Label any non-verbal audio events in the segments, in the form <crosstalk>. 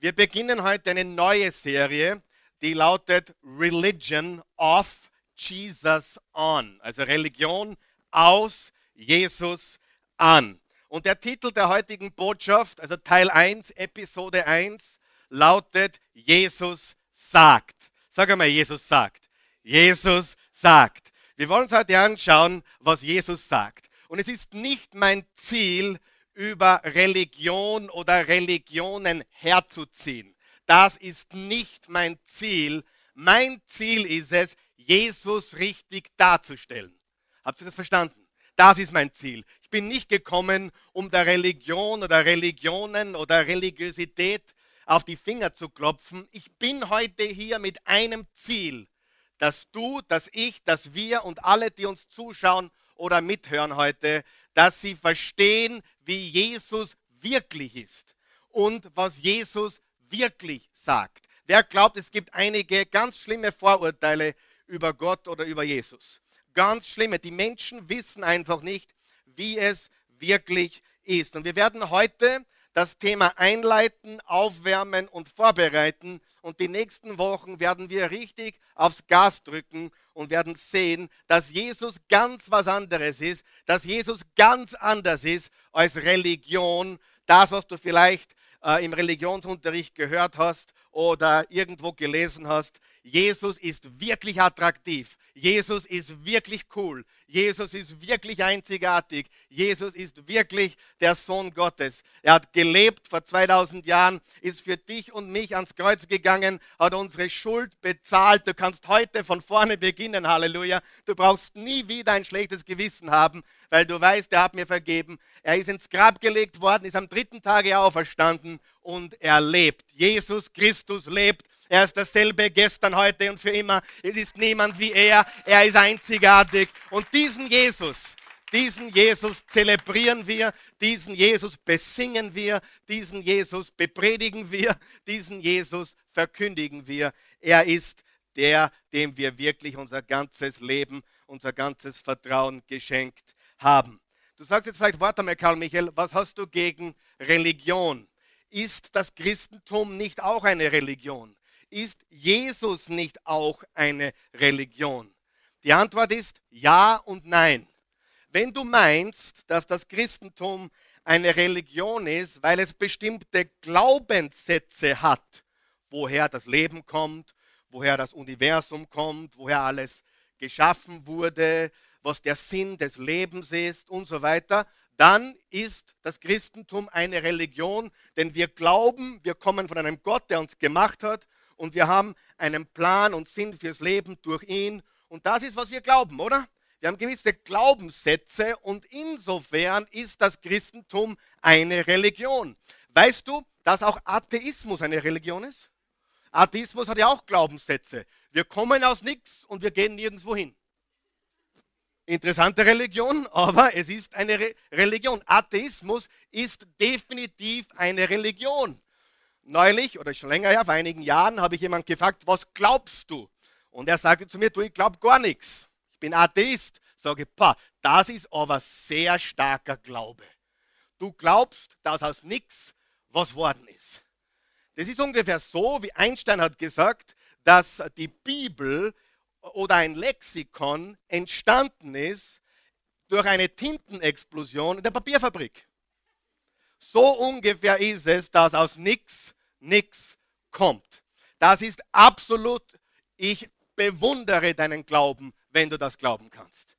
Wir beginnen heute eine neue Serie, die lautet Religion of Jesus on, also Religion aus Jesus an. Und der Titel der heutigen Botschaft, also Teil 1, Episode 1, lautet Jesus sagt. Sag einmal, Jesus sagt. Jesus sagt. Wir wollen uns heute anschauen, was Jesus sagt. Und es ist nicht mein Ziel, über Religion oder Religionen herzuziehen. Das ist nicht mein Ziel. Mein Ziel ist es, Jesus richtig darzustellen. Habt ihr das verstanden? Das ist mein Ziel. Ich bin nicht gekommen, um der Religion oder Religionen oder Religiosität auf die Finger zu klopfen. Ich bin heute hier mit einem Ziel, dass du, dass ich, dass wir und alle, die uns zuschauen oder mithören heute, dass sie verstehen, wie Jesus wirklich ist und was Jesus wirklich sagt. Wer glaubt, es gibt einige ganz schlimme Vorurteile über Gott oder über Jesus? Ganz schlimme. Die Menschen wissen einfach nicht, wie es wirklich ist. Und wir werden heute das Thema einleiten, aufwärmen und vorbereiten. Und die nächsten Wochen werden wir richtig aufs Gas drücken und werden sehen, dass Jesus ganz was anderes ist, dass Jesus ganz anders ist als Religion. Das, was du vielleicht äh, im Religionsunterricht gehört hast oder irgendwo gelesen hast. Jesus ist wirklich attraktiv. Jesus ist wirklich cool. Jesus ist wirklich einzigartig. Jesus ist wirklich der Sohn Gottes. Er hat gelebt vor 2000 Jahren, ist für dich und mich ans Kreuz gegangen, hat unsere Schuld bezahlt. Du kannst heute von vorne beginnen, Halleluja. Du brauchst nie wieder ein schlechtes Gewissen haben, weil du weißt, er hat mir vergeben. Er ist ins Grab gelegt worden, ist am dritten Tage auferstanden und er lebt. Jesus Christus lebt er ist dasselbe gestern, heute und für immer. Es ist niemand wie er. Er ist einzigartig. Und diesen Jesus, diesen Jesus zelebrieren wir, diesen Jesus besingen wir, diesen Jesus bepredigen wir, diesen Jesus verkündigen wir. Er ist der, dem wir wirklich unser ganzes Leben, unser ganzes Vertrauen geschenkt haben. Du sagst jetzt vielleicht, warte mal, Karl Michael, was hast du gegen Religion? Ist das Christentum nicht auch eine Religion? Ist Jesus nicht auch eine Religion? Die Antwort ist ja und nein. Wenn du meinst, dass das Christentum eine Religion ist, weil es bestimmte Glaubenssätze hat, woher das Leben kommt, woher das Universum kommt, woher alles geschaffen wurde, was der Sinn des Lebens ist und so weiter, dann ist das Christentum eine Religion, denn wir glauben, wir kommen von einem Gott, der uns gemacht hat und wir haben einen Plan und Sinn fürs Leben durch ihn. Und das ist, was wir glauben, oder? Wir haben gewisse Glaubenssätze und insofern ist das Christentum eine Religion. Weißt du, dass auch Atheismus eine Religion ist? Atheismus hat ja auch Glaubenssätze. Wir kommen aus nichts und wir gehen nirgendwo hin. Interessante Religion, <laughs> aber es ist eine Re Religion. Atheismus ist definitiv eine Religion neulich oder schon länger her, vor einigen Jahren, habe ich jemand gefragt, was glaubst du? Und er sagte zu mir, du, ich glaube gar nichts. Ich bin Atheist. Sage, pa, das ist aber sehr starker Glaube. Du glaubst, dass aus nichts was worden ist. Das ist ungefähr so, wie Einstein hat gesagt, dass die Bibel oder ein Lexikon entstanden ist durch eine Tintenexplosion in der Papierfabrik. So ungefähr ist es, dass aus nichts nichts kommt. Das ist absolut, ich bewundere deinen Glauben, wenn du das glauben kannst.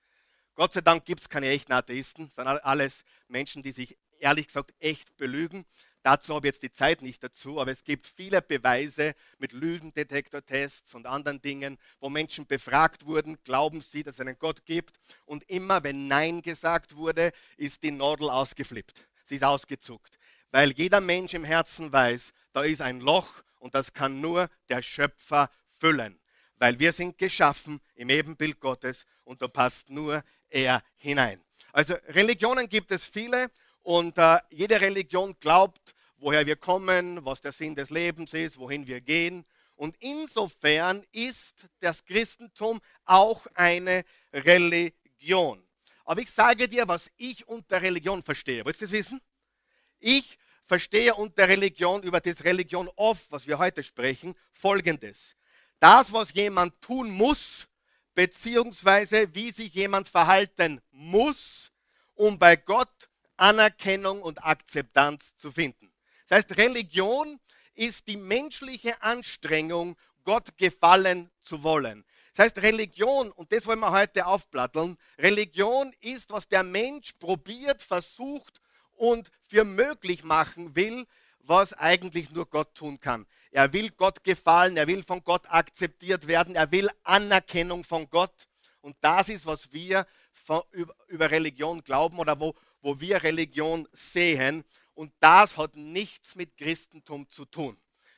Gott sei Dank gibt es keine echten Atheisten, sondern alles Menschen, die sich ehrlich gesagt echt belügen. Dazu habe ich jetzt die Zeit nicht dazu, aber es gibt viele Beweise mit Lügendetektortests und anderen Dingen, wo Menschen befragt wurden, glauben sie, dass es einen Gott gibt. Und immer wenn Nein gesagt wurde, ist die Nadel ausgeflippt. Sie ist ausgezuckt. Weil jeder Mensch im Herzen weiß, da ist ein Loch und das kann nur der Schöpfer füllen. Weil wir sind geschaffen im Ebenbild Gottes und da passt nur er hinein. Also Religionen gibt es viele und äh, jede Religion glaubt, woher wir kommen, was der Sinn des Lebens ist, wohin wir gehen. Und insofern ist das Christentum auch eine Religion. Aber ich sage dir, was ich unter Religion verstehe. Willst du das wissen? Ich verstehe unter Religion, über das Religion oft, was wir heute sprechen, folgendes. Das, was jemand tun muss, beziehungsweise wie sich jemand verhalten muss, um bei Gott Anerkennung und Akzeptanz zu finden. Das heißt, Religion ist die menschliche Anstrengung, Gott gefallen zu wollen. Das heißt, Religion, und das wollen wir heute aufplatteln, Religion ist, was der Mensch probiert, versucht und für möglich machen will, was eigentlich nur Gott tun kann. Er will Gott gefallen, er will von Gott akzeptiert werden, er will Anerkennung von Gott. Und das ist, was wir über, über Religion glauben oder wo, wo wir Religion sehen. Und das hat nichts mit Christentum zu tun.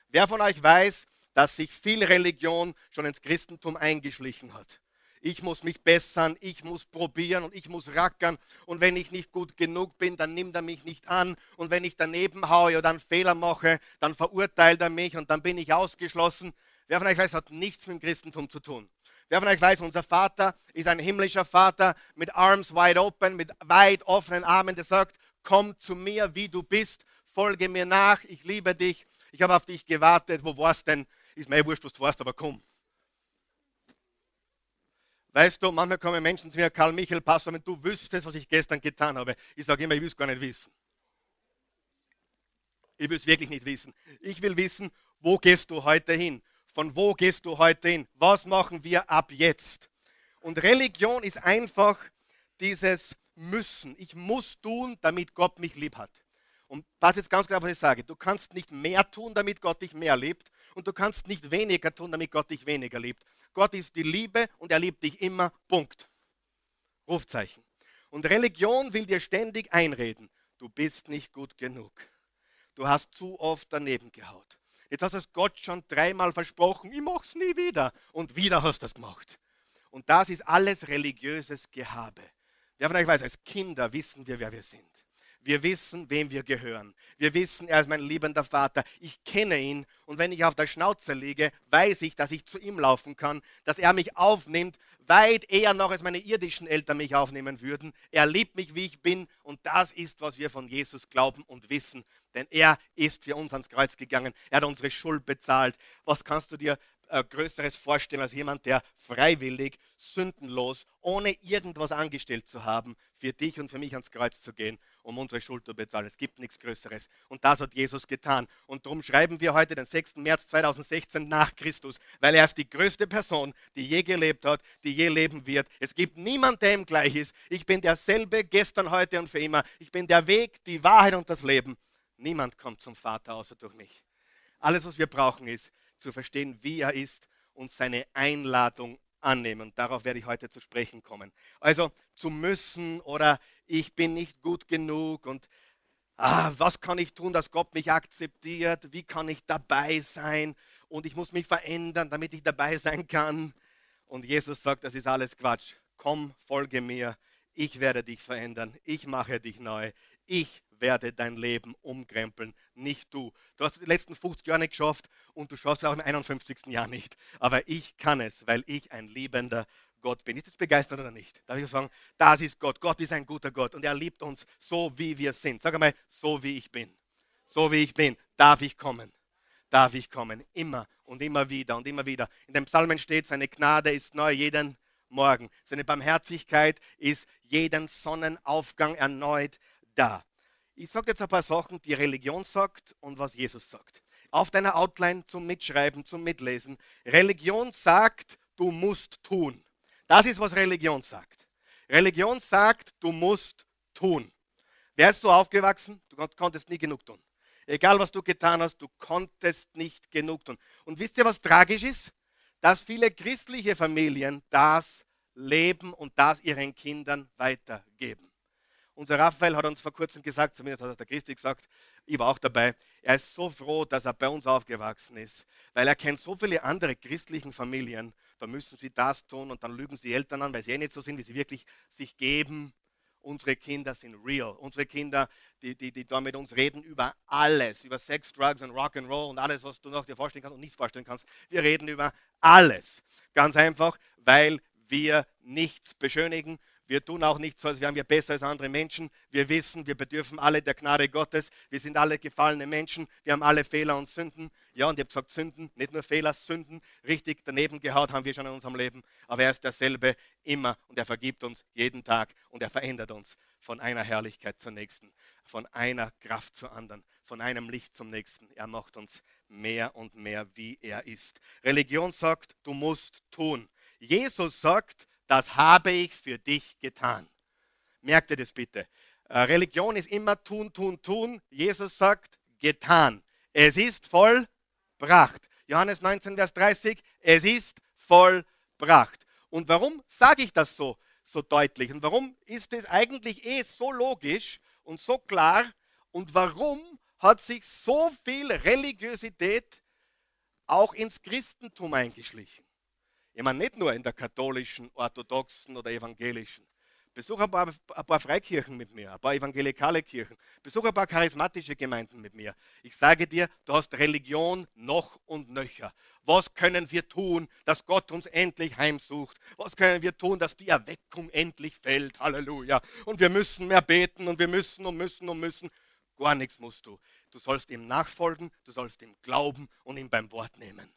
Wer von euch weiß, dass sich viel Religion schon ins Christentum eingeschlichen hat? Ich muss mich bessern, ich muss probieren und ich muss rackern. Und wenn ich nicht gut genug bin, dann nimmt er mich nicht an. Und wenn ich daneben haue oder einen Fehler mache, dann verurteilt er mich und dann bin ich ausgeschlossen. Wer von euch weiß, hat nichts mit dem Christentum zu tun. Wer von euch weiß, unser Vater ist ein himmlischer Vater mit Arms wide open, mit weit offenen Armen, der sagt, komm zu mir, wie du bist, folge mir nach, ich liebe dich, ich habe auf dich gewartet, wo warst denn? Ist mir wurscht, was du warst, aber komm. Weißt du, manchmal kommen Menschen zu mir, Karl Michael, Pastor, wenn du wüsstest, was ich gestern getan habe. Ich sage immer, ich will es gar nicht wissen. Ich will es wirklich nicht wissen. Ich will wissen, wo gehst du heute hin? Von wo gehst du heute hin? Was machen wir ab jetzt? Und Religion ist einfach dieses Müssen. Ich muss tun, damit Gott mich lieb hat. Und pass jetzt ganz klar, was ich sage. Du kannst nicht mehr tun, damit Gott dich mehr liebt. Und du kannst nicht weniger tun, damit Gott dich weniger liebt. Gott ist die Liebe und er liebt dich immer. Punkt. Rufzeichen. Und Religion will dir ständig einreden, du bist nicht gut genug. Du hast zu oft daneben gehaut. Jetzt hast du es Gott schon dreimal versprochen, ich mach's nie wieder. Und wieder hast du es gemacht. Und das ist alles religiöses Gehabe. Wer von euch weiß, als Kinder wissen wir, wer wir sind. Wir wissen, wem wir gehören. Wir wissen, er ist mein liebender Vater. Ich kenne ihn und wenn ich auf der Schnauze liege, weiß ich, dass ich zu ihm laufen kann, dass er mich aufnimmt, weit eher noch als meine irdischen Eltern mich aufnehmen würden. Er liebt mich, wie ich bin und das ist, was wir von Jesus glauben und wissen, denn er ist für uns ans Kreuz gegangen. Er hat unsere Schuld bezahlt. Was kannst du dir Größeres vorstellen als jemand, der freiwillig, sündenlos, ohne irgendwas angestellt zu haben, für dich und für mich ans Kreuz zu gehen, um unsere Schuld zu bezahlen. Es gibt nichts Größeres. Und das hat Jesus getan. Und darum schreiben wir heute den 6. März 2016 nach Christus, weil er ist die größte Person, die je gelebt hat, die je leben wird. Es gibt niemanden, der ihm gleich ist. Ich bin derselbe gestern, heute und für immer. Ich bin der Weg, die Wahrheit und das Leben. Niemand kommt zum Vater außer durch mich. Alles, was wir brauchen, ist, zu verstehen, wie er ist und seine Einladung annehmen. Und darauf werde ich heute zu sprechen kommen. Also zu müssen oder ich bin nicht gut genug und ah, was kann ich tun, dass Gott mich akzeptiert? Wie kann ich dabei sein? Und ich muss mich verändern, damit ich dabei sein kann. Und Jesus sagt, das ist alles Quatsch. Komm, folge mir. Ich werde dich verändern. Ich mache dich neu. Ich werde dein Leben umkrempeln, nicht du. Du hast die letzten 50 Jahre nicht geschafft und du schaffst es auch im 51. Jahr nicht. Aber ich kann es, weil ich ein liebender Gott bin. Ist das begeistert oder nicht? Darf ich sagen, das ist Gott. Gott ist ein guter Gott und er liebt uns so, wie wir sind. Sag einmal, so wie ich bin. So wie ich bin, darf ich kommen. Darf ich kommen. Immer und immer wieder und immer wieder. In dem Psalmen steht, seine Gnade ist neu jeden Morgen. Seine Barmherzigkeit ist jeden Sonnenaufgang erneut da. Ich sage jetzt ein paar Sachen, die Religion sagt und was Jesus sagt. Auf deiner Outline zum Mitschreiben, zum Mitlesen. Religion sagt, du musst tun. Das ist, was Religion sagt. Religion sagt, du musst tun. Wärst du aufgewachsen, du konntest nie genug tun. Egal, was du getan hast, du konntest nicht genug tun. Und wisst ihr, was tragisch ist? Dass viele christliche Familien das leben und das ihren Kindern weitergeben. Unser Raphael hat uns vor kurzem gesagt, zumindest hat der Christi gesagt, ich war auch dabei, er ist so froh, dass er bei uns aufgewachsen ist, weil er kennt so viele andere christlichen Familien, da müssen sie das tun und dann lügen sie die Eltern an, weil sie eh nicht so sind, wie sie wirklich sich geben. Unsere Kinder sind real. Unsere Kinder, die, die, die da mit uns reden über alles, über Sex, Drugs und Rock'n'Roll und alles, was du noch dir vorstellen kannst und nicht vorstellen kannst. Wir reden über alles. Ganz einfach, weil wir nichts beschönigen, Wir tun auch nicht so, als wären wir besser als andere Menschen. Wir wissen, wir bedürfen alle der Gnade Gottes. Wir sind alle gefallene Menschen. Wir haben alle Fehler und Sünden. Ja, und ich habe gesagt Sünden, nicht nur Fehler, Sünden. Richtig daneben gehaut haben wir schon in unserem Leben. Aber er ist derselbe immer und er vergibt uns jeden Tag und er verändert uns von einer Herrlichkeit zur nächsten, von einer Kraft zur anderen, von einem Licht zum nächsten. Er macht uns mehr und mehr, wie er ist. Religion sagt, du musst tun. Jesus sagt, das habe ich für dich getan. Merkt ihr das bitte? Äh, Religion ist immer tun, tun, tun. Jesus sagt, getan. Es ist vollbracht. Johannes 19, Vers 30, es ist vollbracht. Und warum sage ich das so, so deutlich? Und warum ist es eigentlich eh so logisch und so klar? Und warum hat sich so viel Religiosität auch ins Christentum eingeschlichen? Ich meine, nicht nur in der katholischen, orthodoxen oder evangelischen. Besuche ein paar, ein paar Freikirchen mit mir, ein paar evangelikale Kirchen. Besuche ein paar charismatische Gemeinden mit mir. Ich sage dir, du hast Religion noch und nöcher. Was können wir tun, dass Gott uns endlich heimsucht? Was können wir tun, dass die Erweckung endlich fällt? Halleluja. Und wir müssen mehr beten und wir müssen und müssen und müssen. Gar nichts musst du. Du sollst ihm nachfolgen, du sollst ihm glauben und ihn beim Wort nehmen.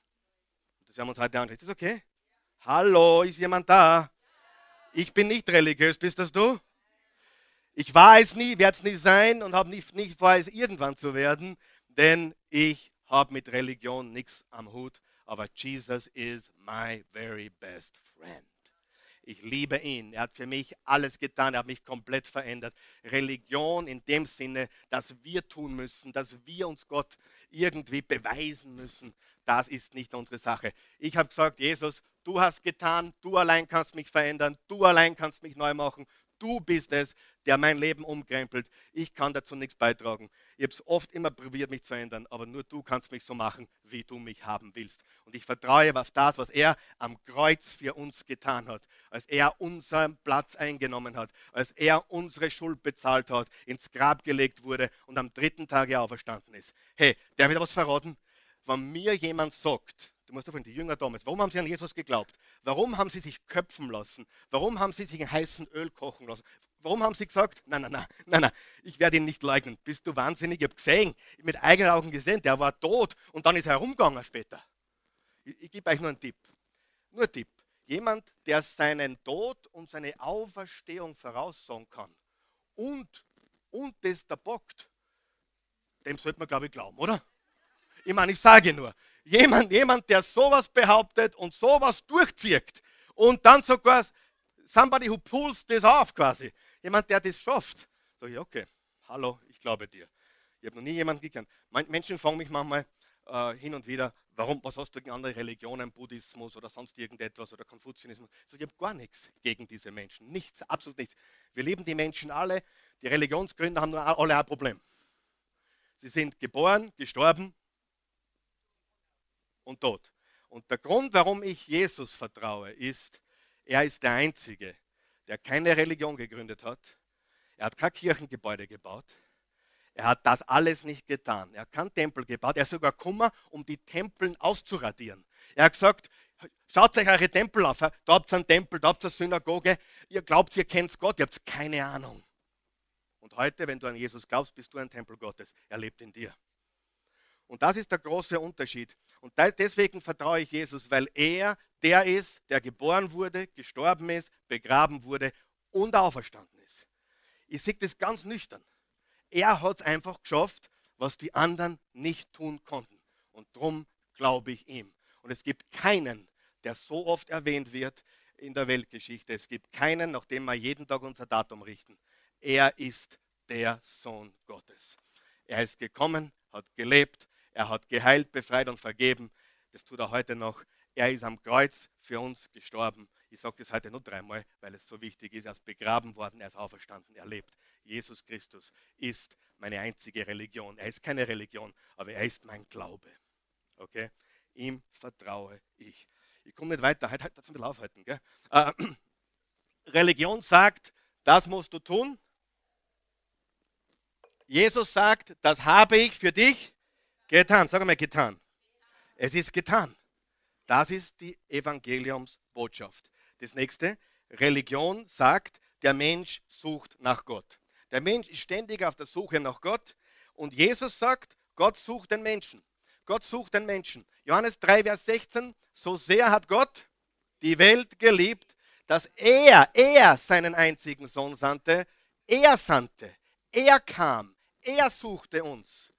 Das haben wir uns heute angeschaut. Ist das okay? Hallo, ist jemand da? Ich bin nicht religiös, bist das du? Ich war es nie, werde es nie sein und habe nicht, nicht vor, es irgendwann zu werden, denn ich habe mit Religion nichts am Hut. Aber Jesus is my very best friend. Ich liebe ihn. Er hat für mich alles getan. Er hat mich komplett verändert. Religion in dem Sinne, dass wir tun müssen, dass wir uns Gott irgendwie beweisen müssen, das ist nicht unsere Sache. Ich habe gesagt, Jesus, du hast getan, du allein kannst mich verändern, du allein kannst mich neu machen, du bist es, der mein Leben umkrempelt. Ich kann dazu nichts beitragen. Ich habe es oft immer probiert, mich zu verändern, aber nur du kannst mich so machen, wie du mich haben willst. Und ich vertraue auf das, was er am Kreuz für uns getan hat, als er unseren Platz eingenommen hat, als er unsere Schuld bezahlt hat, ins Grab gelegt wurde und am dritten Tage auferstanden ist. Hey, der wird was verraten? wenn mir jemand sagt, musst auf die Jünger damals, warum haben sie an Jesus geglaubt? Warum haben sie sich köpfen lassen? Warum haben sie sich in heißem Öl kochen lassen? Warum haben sie gesagt, nein, nein, nein, nein, nein, ich werde ihn nicht leugnen. Bist du wahnsinnig? Ich habe gesehen, mit eigenen Augen gesehen, der war tot und dann ist er herumgegangen später. Ich, ich gebe euch nur einen Tipp. Nur einen Tipp. Jemand, der seinen Tod und seine Auferstehung voraussagen kann und, und das da bockt, dem sollte man, glaube ich, glauben, oder? Ich meine, ich sage nur, jemand, jemand, der sowas behauptet und sowas durchzieht und dann sogar somebody who pulls this off quasi, jemand, der das schafft, sage ich, okay, hallo, ich glaube dir. Ich habe noch nie jemanden gekannt. Menschen fragen mich manchmal äh, hin und wieder, warum, was hast du gegen andere Religionen, Buddhismus oder sonst irgendetwas oder Konfuzianismus? So, ich habe gar nichts gegen diese Menschen. Nichts, absolut nichts. Wir lieben die Menschen alle. Die Religionsgründer haben alle ein Problem. Sie sind geboren, gestorben und tot. Und der Grund, warum ich Jesus vertraue, ist, er ist der Einzige, der keine Religion gegründet hat. Er hat kein Kirchengebäude gebaut. Er hat das alles nicht getan. Er hat keinen Tempel gebaut. Er ist sogar Kummer, um die Tempeln auszuradieren. Er hat gesagt, schaut euch eure Tempel auf. Da habt ihr einen Tempel, da habt ihr eine Synagoge. Ihr glaubt, ihr kennt Gott, ihr habt keine Ahnung. Und heute, wenn du an Jesus glaubst, bist du ein Tempel Gottes. Er lebt in dir. Und das ist der große Unterschied. Und deswegen vertraue ich Jesus, weil er der ist, der geboren wurde, gestorben ist, begraben wurde und auferstanden ist. Ich sehe das ganz nüchtern. Er hat es einfach geschafft, was die anderen nicht tun konnten. Und darum glaube ich ihm. Und es gibt keinen, der so oft erwähnt wird in der Weltgeschichte. Es gibt keinen, nach dem wir jeden Tag unser Datum richten. Er ist der Sohn Gottes. Er ist gekommen, hat gelebt, er hat geheilt, befreit und vergeben. Das tut er heute noch. Er ist am Kreuz für uns gestorben. Ich sage das heute nur dreimal, weil es so wichtig ist. Er ist begraben worden, er ist auferstanden, er lebt. Jesus Christus ist meine einzige Religion. Er ist keine Religion, aber er ist mein Glaube. Okay? Ihm vertraue ich. Ich komme nicht weiter. Halt, halt, ein bisschen aufhalten. Gell? Äh, <clears throat> Religion sagt, das musst du tun. Jesus sagt, das habe ich für dich Getan, sag mal getan. Es ist getan. Das ist die Evangeliumsbotschaft. Das nächste, Religion sagt, der Mensch sucht nach Gott. Der Mensch ist ständig auf der Suche nach Gott und Jesus sagt, Gott sucht den Menschen. Gott sucht den Menschen. Johannes 3, Vers 16, so sehr hat Gott die Welt geliebt, dass er, er seinen einzigen Sohn sandte, er sandte, er kam, er suchte uns,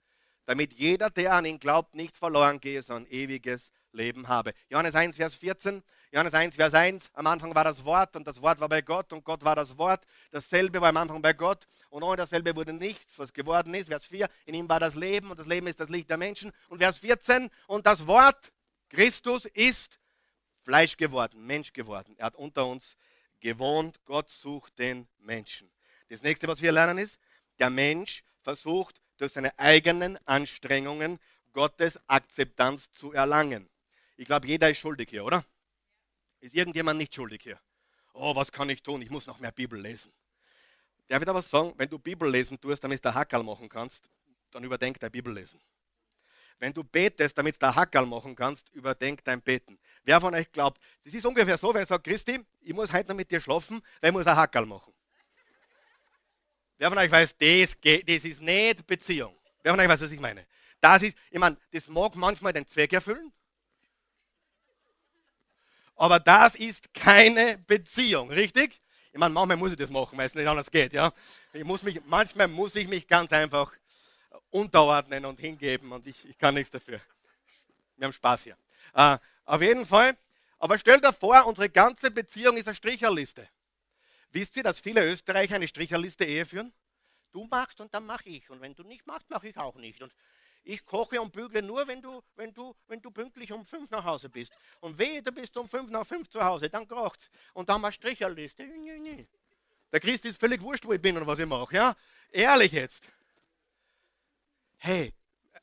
damit jeder, der an ihn glaubt, nicht verloren gehe, sondern ewiges Leben habe. Johannes 1, Vers 14, Johannes 1, Vers 1, am Anfang war das Wort und das Wort war bei Gott und Gott war das Wort. Dasselbe war am Anfang bei Gott und ohne dasselbe wurde nichts, was geworden ist. Vers 4, in ihm war das Leben und das Leben ist das Licht der Menschen. Und Vers 14, und das Wort, Christus, ist Fleisch geworden, Mensch geworden. Er hat unter uns gewohnt. Gott sucht den Menschen. Das nächste, was wir lernen, ist, der Mensch versucht durch seine eigenen Anstrengungen Gottes Akzeptanz zu erlangen. Ich glaube, jeder ist schuldig hier, oder? Ist irgendjemand nicht schuldig hier? Oh, was kann ich tun? Ich muss noch mehr Bibel lesen. Der wird aber sagen, wenn du Bibel lesen tust, damit du Hackerl machen kannst, dann überdenk dein Bibellesen. Wenn du betest, damit du Hackerl machen kannst, überdenk dein Beten. Wer von euch glaubt, das ist ungefähr so, wer sagt, Christi, ich muss heute noch mit dir schlafen, weil ich muss ein Hackerl machen. Wer von euch weiß, das, das ist nicht Beziehung. Wer von euch weiß, was ich meine? Das ist, ich meine, das mag manchmal den Zweck erfüllen, aber das ist keine Beziehung, richtig? Ich meine, manchmal muss ich das machen, weil es nicht anders geht. Ja? Ich muss mich, manchmal muss ich mich ganz einfach unterordnen und hingeben und ich, ich kann nichts dafür. Wir haben Spaß hier. Uh, auf jeden Fall, aber stell dir vor, unsere ganze Beziehung ist eine Stricherliste. Wisst ihr, dass viele Österreicher eine Stricherliste Ehe führen? Du machst und dann mache ich. Und wenn du nicht machst, mache ich auch nicht. Und ich koche und bügle nur, wenn du, wenn du, wenn du pünktlich um fünf nach Hause bist. Und wehe, du bist um fünf nach fünf zu Hause, dann kocht's. Und dann mal Stricherliste. Der Christ ist völlig wurscht, wo ich bin und was ich mache. Ja? Ehrlich jetzt. Hey,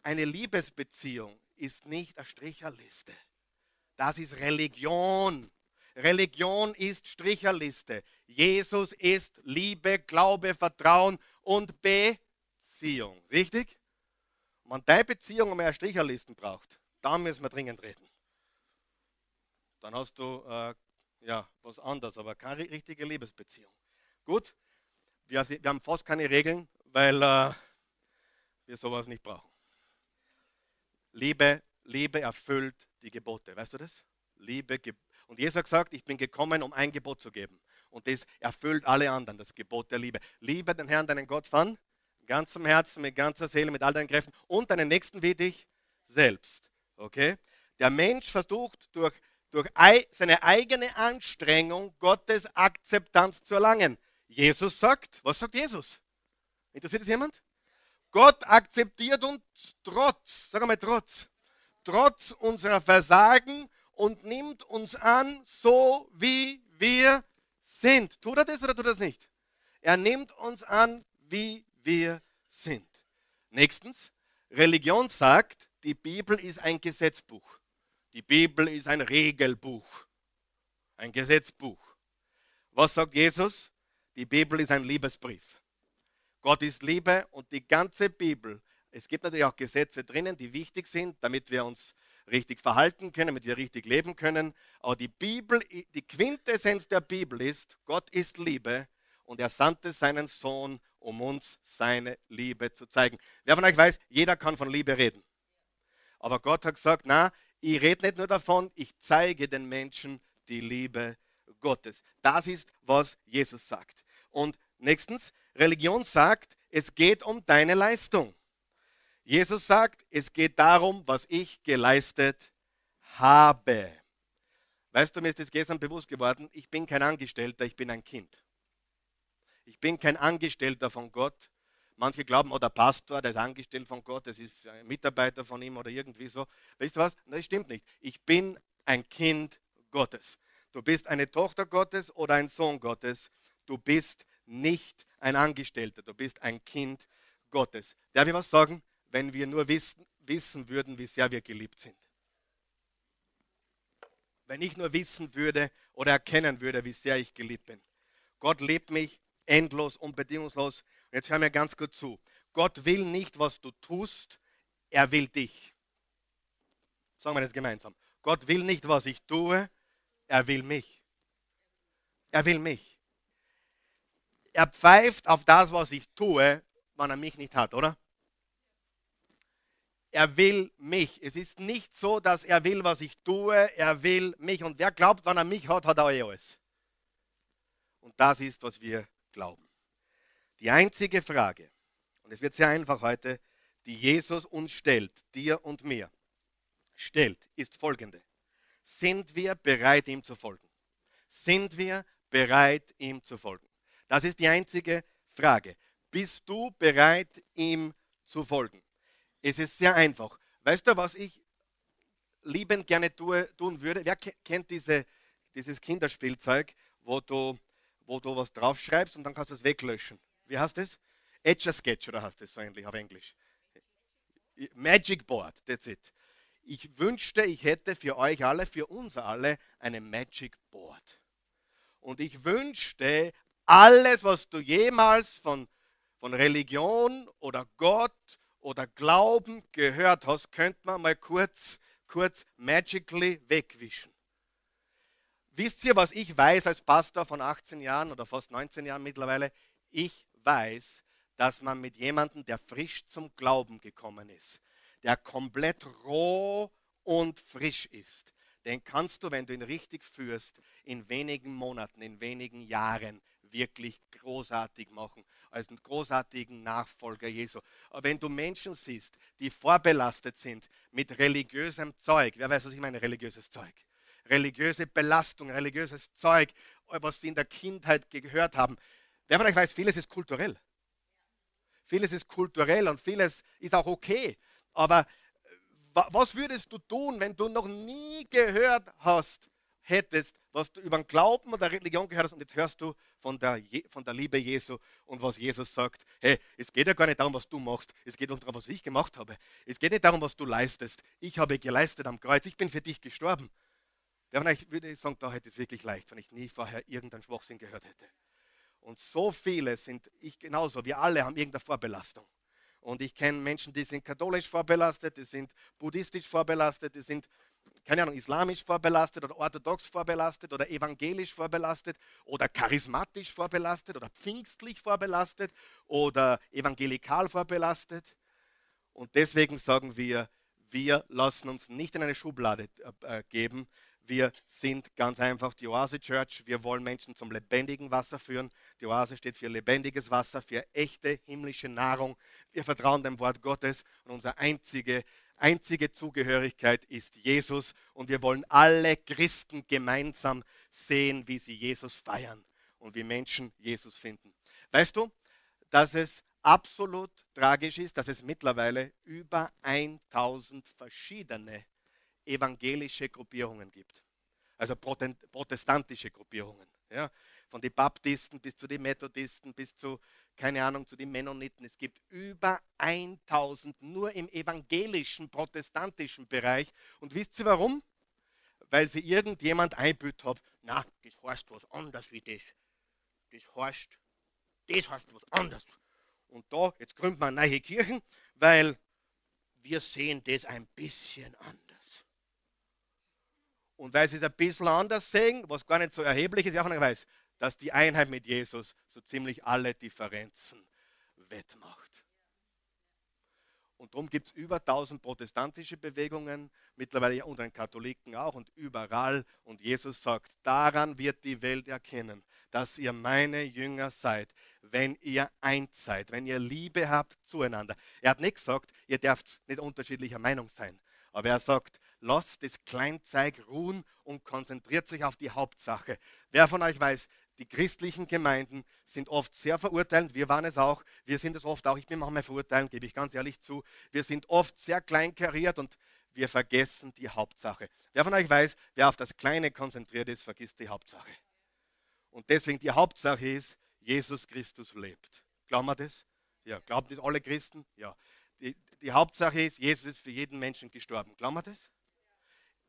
eine Liebesbeziehung ist nicht eine Stricherliste. Das ist Religion. Religion ist Stricherliste. Jesus ist Liebe, Glaube, Vertrauen und Beziehung. Richtig? Wenn deine Beziehung mehr Stricherlisten braucht, dann müssen wir dringend reden. Dann hast du äh, ja, was anderes, aber keine richtige Liebesbeziehung. Gut, wir, wir haben fast keine Regeln, weil äh, wir sowas nicht brauchen. Liebe, Liebe erfüllt die Gebote. Weißt du das? Liebe. Und Jesus hat gesagt, ich bin gekommen, um ein Gebot zu geben. Und das erfüllt alle anderen, das Gebot der Liebe. Liebe den Herrn, deinen Gott von ganzem Herzen, mit ganzer Seele, mit all deinen Kräften und deinen Nächsten wie dich selbst. Okay? Der Mensch versucht durch, durch seine eigene Anstrengung Gottes Akzeptanz zu erlangen. Jesus sagt, was sagt Jesus? Interessiert es jemand? Gott akzeptiert uns trotz, sag mal trotz, trotz unserer Versagen und nimmt uns an, so wie wir sind. Tut er das oder tut er das nicht? Er nimmt uns an, wie wir sind. Nächstens, Religion sagt, die Bibel ist ein Gesetzbuch. Die Bibel ist ein Regelbuch, ein Gesetzbuch. Was sagt Jesus? Die Bibel ist ein Liebesbrief. Gott ist Liebe und die ganze Bibel, es gibt natürlich auch Gesetze drinnen, die wichtig sind, damit wir uns richtig verhalten können, damit wir richtig leben können. Aber die Bibel, die Quintessenz der Bibel ist, Gott ist Liebe und er sandte seinen Sohn, um uns seine Liebe zu zeigen. Wer von euch weiß, jeder kann von Liebe reden. Aber Gott hat gesagt, na, ich rede nicht nur davon, ich zeige den Menschen die Liebe Gottes. Das ist, was Jesus sagt. Und nächstens, Religion sagt, es geht um deine Leistung. Jesus sagt, es geht darum, was ich geleistet habe. Weißt du, mir ist das gestern bewusst geworden, ich bin kein Angestellter, ich bin ein Kind. Ich bin kein Angestellter von Gott. Manche glauben, oh, der Pastor, der ist angestellt von Gott, das ist ein Mitarbeiter von ihm oder irgendwie so. Weißt du was? Das stimmt nicht. Ich bin ein Kind Gottes. Du bist eine Tochter Gottes oder ein Sohn Gottes. Du bist nicht ein Angestellter, du bist ein Kind Gottes. Darf ich was sagen? Wenn wir nur wissen, wissen würden, wie sehr wir geliebt sind. Wenn ich nur wissen würde oder erkennen würde, wie sehr ich geliebt bin. Gott liebt mich endlos und bedingungslos. Und jetzt hör mir ganz gut zu. Gott will nicht, was du tust, er will dich. Sagen wir das gemeinsam. Gott will nicht, was ich tue, er will mich. Er will mich. er pfeift auf das, was ich tue, wenn er mich nicht hat, oder? Er will mich. Es ist nicht so, dass er will, was ich tue. Er will mich. Und wer glaubt, wenn er mich hat, hat er eh alles. Und das ist, was wir glauben. Die einzige Frage, und es wird sehr einfach heute, die Jesus uns stellt, dir und mir, stellt, ist folgende. Sind wir bereit, ihm zu folgen? Sind wir bereit, ihm zu folgen? Das ist die einzige Frage. Bist du bereit, ihm zu folgen? Es ist sehr einfach. Weißt du, was ich liebend gerne tue, tun würde? Wer kennt diese, dieses Kinderspielzeug, wo du, wo du was draufschreibst und dann kannst du es weglöschen? Wie heißt das? Etch a Sketch oder heißt das so eigentlich auf Englisch? Magic Board, that's it. Ich wünschte, ich hätte für euch alle, für uns alle, eine Magic Board. Und ich wünschte, alles, was du jemals von, von Religion oder Gott oder Glauben gehört hast, könnte man mal kurz, kurz magically wegwischen. Wisst ihr, was ich weiß als Pastor von 18 Jahren oder fast 19 Jahren mittlerweile? Ich weiß, dass man mit jemandem, der frisch zum Glauben gekommen ist, der komplett roh und frisch ist, den kannst du, wenn du ihn richtig führst, in wenigen Monaten, in wenigen Jahren wirklich großartig machen, als einen großartigen Nachfolger Jesu. Aber wenn du Menschen siehst, die vorbelastet sind mit religiösem Zeug, wer weiß, was ich meine, religiöses Zeug, religiöse Belastung, religiöses Zeug, was sie in der Kindheit gehört haben, wer von euch weiß, vieles ist kulturell. Vieles ist kulturell und vieles ist auch okay. Aber äh, was würdest du tun, wenn du noch nie gehört hast, hättest, was du über den Glauben oder Religion gehört hast und jetzt hörst du von der, von der Liebe Jesu und was Jesus sagt. Hey, es geht ja gar nicht darum, was du machst. Es geht darum, was ich gemacht habe. Es geht nicht darum, was du leistest. Ich habe geleistet am Kreuz. Ich bin für dich gestorben. Ja, ich würde sagen, da hätte es wirklich leicht, wenn ich nie vorher irgendeinen Schwachsinn gehört hätte. Und so viele sind, ich genauso, wir alle haben irgendeine Vorbelastung. Und ich kenne Menschen, die sind katholisch vorbelastet, die sind buddhistisch vorbelastet, die sind, keine Ahnung, islamisch vorbelastet oder orthodox vorbelastet oder evangelisch vorbelastet oder charismatisch vorbelastet oder pfingstlich vorbelastet oder evangelikal vorbelastet. Und deswegen sagen wir, wir lassen uns nicht in eine Schublade äh, geben, wir sind ganz einfach die Oase Church. Wir wollen Menschen zum lebendigen Wasser führen. Die Oase steht für lebendiges Wasser, für echte himmlische Nahrung. Wir vertrauen dem Wort Gottes und unsere einzige, einzige Zugehörigkeit ist Jesus. Und wir wollen alle Christen gemeinsam sehen, wie sie Jesus feiern und wie Menschen Jesus finden. Weißt du, dass es absolut tragisch ist, dass es mittlerweile über 1000 verschiedene evangelische Gruppierungen gibt. Also protestantische Gruppierungen. Ja, von den Baptisten bis zu den Methodisten bis zu, keine Ahnung, zu den Mennoniten. Es gibt über 1000 nur im evangelischen, protestantischen Bereich. Und wisst ihr warum? Weil sie irgendjemand einbüht hat, na, das heißt was anderes wie das. Das heißt, das heißt was anderes. Und da, jetzt gründen wir neue Kirchen, weil wir sehen das ein bisschen anders. Und weil sie es ein bisschen anders sehen, was gar nicht so erheblich ist, ja, ich weiß, dass die Einheit mit Jesus so ziemlich alle Differenzen wettmacht. Und darum gibt es über 1000 protestantische Bewegungen, mittlerweile unter den Katholiken auch und überall. Und Jesus sagt, daran wird die Welt erkennen, dass ihr meine Jünger seid, wenn ihr eins seid, wenn ihr Liebe habt zueinander. Er hat nicht gesagt, ihr dürft nicht unterschiedlicher Meinung sein, aber er sagt, lasst das Kleinzeug ruhen und konzentriert sich auf die Hauptsache. Wer von euch weiß, die christlichen Gemeinden sind oft sehr verurteilend. Wir waren es auch. Wir sind es oft auch. Ich bin manchmal verurteilend, gebe ich ganz ehrlich zu. Wir sind oft sehr kleinkariert und wir vergessen die Hauptsache. Wer von euch weiß, wer auf das Kleine konzentriert ist, vergisst die Hauptsache. Und deswegen die Hauptsache ist, Jesus Christus lebt. Glauben wir das? Ja. Glauben das alle Christen? Ja. Die, die Hauptsache ist, Jesus ist für jeden Menschen gestorben. Glauben wir das?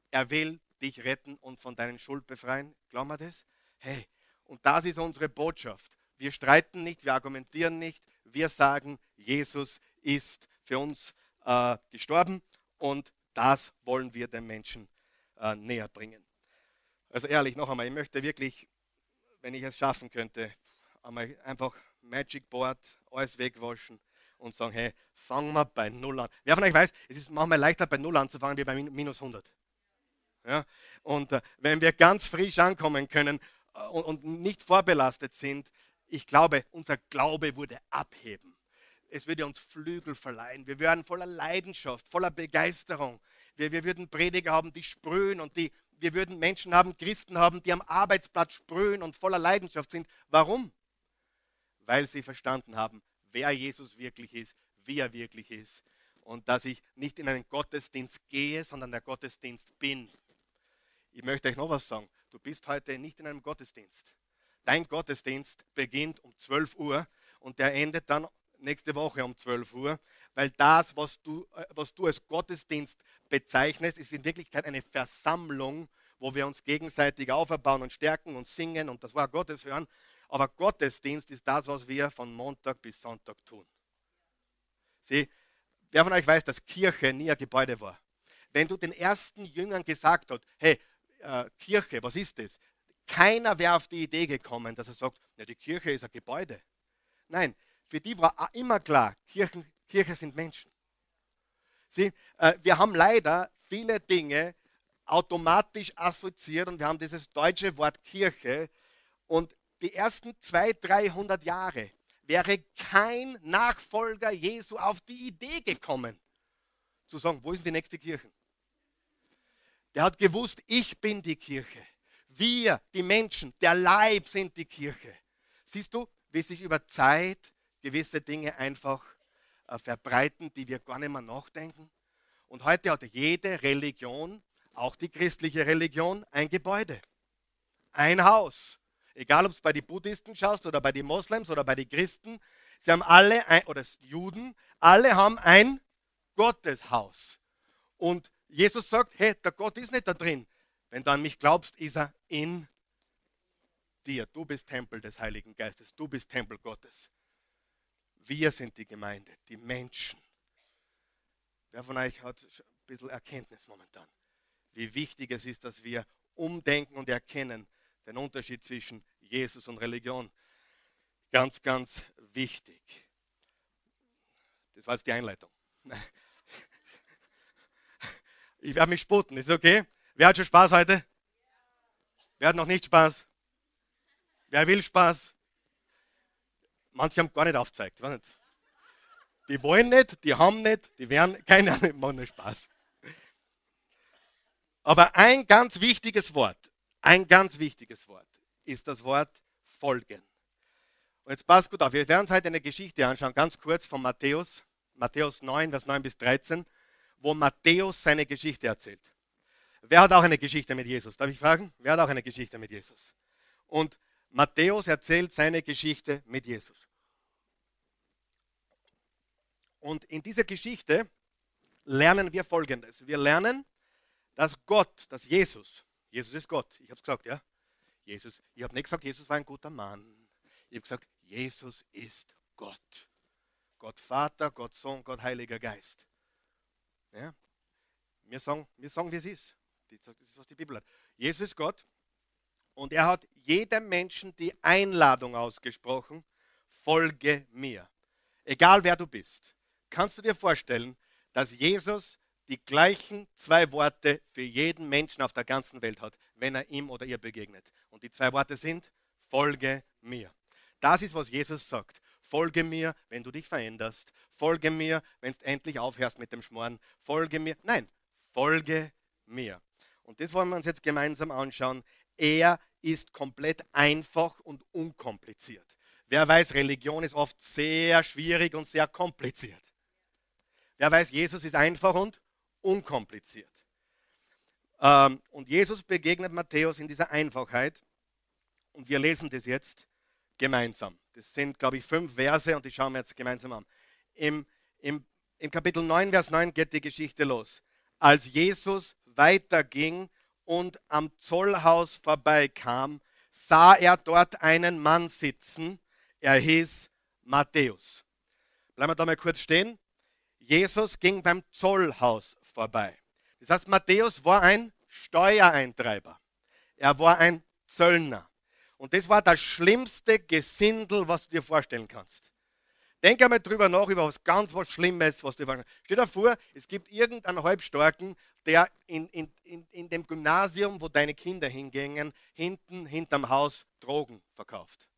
Er will dich retten und von deinen Schuld befreien. Glauben wir das? Hey, und das ist unsere Botschaft. Wir streiten nicht, wir argumentieren nicht. Wir sagen, Jesus ist für uns äh, gestorben und das wollen wir den Menschen äh, näher bringen. Also ehrlich, noch einmal, ich möchte wirklich, wenn ich es schaffen könnte, einmal einfach Magic Board, alles wegwaschen und sagen, hey, fangen wir bei Null an. Wer von euch weiß, es ist manchmal leichter bei Null anzufangen wie bei minus 100. Ja? Und äh, wenn wir ganz frisch ankommen können und, und nicht vorbelastet sind, ich glaube, unser Glaube würde abheben. Es würde uns Flügel verleihen. Wir wären voller Leidenschaft, voller Begeisterung. Wir, wir würden Prediger haben, die sprühen und die, wir würden Menschen haben, Christen haben, die am Arbeitsplatz sprühen und voller Leidenschaft sind. Warum? Weil sie verstanden haben, wer Jesus wirklich ist, wie er wirklich ist und dass ich nicht in einen Gottesdienst gehe, sondern der Gottesdienst bin. Ich möchte euch noch was sagen. Du bist heute nicht in einem Gottesdienst. Dein Gottesdienst beginnt um 12 Uhr und der endet dann nächste Woche um 12 Uhr, weil das, was du, äh, was du als Gottesdienst bezeichnest, ist in Wirklichkeit eine Versammlung, wo wir uns gegenseitig auferbauen und stärken und singen und das Wort Gottes hören. Aber Gottesdienst ist das, was wir von Montag bis Sonntag tun. Sieh, wer von euch weiß, dass Kirche nie ein Gebäude war? Wenn du den ersten Jüngern gesagt hast, hey, äh, Kirche, was ist das? Keiner wäre auf die Idee gekommen, dass er sagt, ja, die Kirche ist ein Gebäude. Nein, für die war immer klar, Kirchen, Kirche sind Menschen. Sie, äh, wir haben leider viele Dinge automatisch assoziiert und wir haben dieses deutsche Wort Kirche und die ersten 200, 300 Jahre wäre kein Nachfolger Jesu auf die Idee gekommen, zu sagen, wo ist die nächste Kirche? Der hat gewusst, ich bin die Kirche. Wir, die Menschen, der Leib sind die Kirche. Siehst du, wie sich über Zeit gewisse Dinge einfach äh, verbreiten, die wir gar nicht mehr nachdenken? Und heute hat jede Religion, auch die christliche Religion, ein Gebäude, ein Haus. Egal, ob es bei den Buddhisten schaust oder bei den Moslems oder bei den Christen, sie haben alle, ein, oder Juden, alle haben ein Gotteshaus. Und Jesus sagt, hey, der Gott ist nicht da drin. Wenn du an mich glaubst, ist er in dir. Du bist Tempel des Heiligen Geistes. Du bist Tempel Gottes. Wir sind die Gemeinde, die Menschen. Wer von euch hat ein bisschen Erkenntnis momentan? Wie wichtig es ist, dass wir umdenken und erkennen den Unterschied zwischen Jesus und Religion. Ganz, ganz wichtig. Das war jetzt die Einleitung. Ich werde mich sputen, ist okay? Wer hat schon Spaß heute? Wer hat noch nicht Spaß? Wer will Spaß? Manche haben gar nicht aufgezeigt. Nicht. Die wollen nicht, die haben nicht, die werden, <laughs> keine Ahnung, machen nur Spaß. Aber ein ganz wichtiges Wort, ein ganz wichtiges Wort ist das Wort folgen. Und jetzt passt gut auf, wir werden uns heute eine Geschichte anschauen, ganz kurz von Matthäus, Matthäus 9, Vers 9 bis 13 wo Matthäus seine Geschichte erzählt. Wer hat auch eine Geschichte mit Jesus? Darf ich fragen? Wer hat auch eine Geschichte mit Jesus? Und Matthäus erzählt seine Geschichte mit Jesus. Und in dieser Geschichte lernen wir Folgendes. Wir lernen, dass Gott, dass Jesus, Jesus ist Gott, ich habe es gesagt, ja? Jesus, ich habe nicht gesagt, Jesus war ein guter Mann. Ich habe gesagt, Jesus ist Gott. Gott Vater, Gott Sohn, Gott Heiliger Geist. Ja? Wir, sagen, wir sagen, wie es ist. Das ist, was die Bibel hat. Jesus ist Gott und er hat jedem Menschen die Einladung ausgesprochen, folge mir. Egal wer du bist. Kannst du dir vorstellen, dass Jesus die gleichen zwei Worte für jeden Menschen auf der ganzen Welt hat, wenn er ihm oder ihr begegnet. Und die zwei Worte sind, folge mir. Das ist, was Jesus sagt. Folge mir, wenn du dich veränderst. Folge mir, wenn du endlich aufhörst mit dem Schmoren. Folge mir. Nein, folge mir. Und das wollen wir uns jetzt gemeinsam anschauen. Er ist komplett einfach und unkompliziert. Wer weiß, Religion ist oft sehr schwierig und sehr kompliziert. Wer weiß, Jesus ist einfach und unkompliziert. Ähm, und Jesus begegnet Matthäus in dieser Einfachheit. Und wir lesen das jetzt gemeinsam. Das sind, glaube ich, fünf Verse und die schauen wir jetzt gemeinsam an. Im, im, Im Kapitel 9, Vers 9 geht die Geschichte los. Als Jesus weiterging und am Zollhaus vorbeikam, sah er dort einen Mann sitzen. Er hieß Matthäus. Bleiben wir da mal kurz stehen. Jesus ging beim Zollhaus vorbei. Das heißt, Matthäus war ein Steuereintreiber. Er war ein Zöllner. Und das war das schlimmste Gesindel, was du dir vorstellen kannst. Denk einmal drüber nach, über was ganz was Schlimmes, was du Stell dir vor, es gibt irgendeinen Halbstarken, der in, in, in, in dem Gymnasium, wo deine Kinder hingingen, hinten hinterm Haus Drogen verkauft.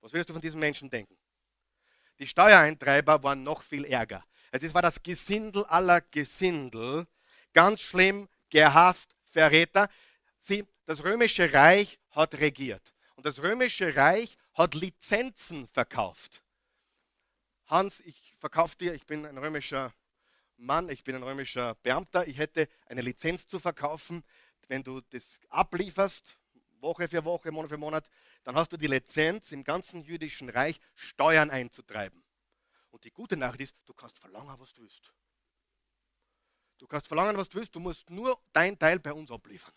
Was würdest du von diesen Menschen denken? Die Steuereintreiber waren noch viel ärger. Also es war das Gesindel aller Gesindel. Ganz schlimm, gehasst, Verräter. Sie, das römische Reich hat regiert. Und das römische Reich hat Lizenzen verkauft. Hans, ich verkaufe dir, ich bin ein römischer Mann, ich bin ein römischer Beamter, ich hätte eine Lizenz zu verkaufen. Wenn du das ablieferst, Woche für Woche, Monat für Monat, dann hast du die Lizenz im ganzen jüdischen Reich Steuern einzutreiben. Und die gute Nachricht ist, du kannst verlangen, was du willst. Du kannst verlangen, was du willst, du musst nur dein Teil bei uns abliefern.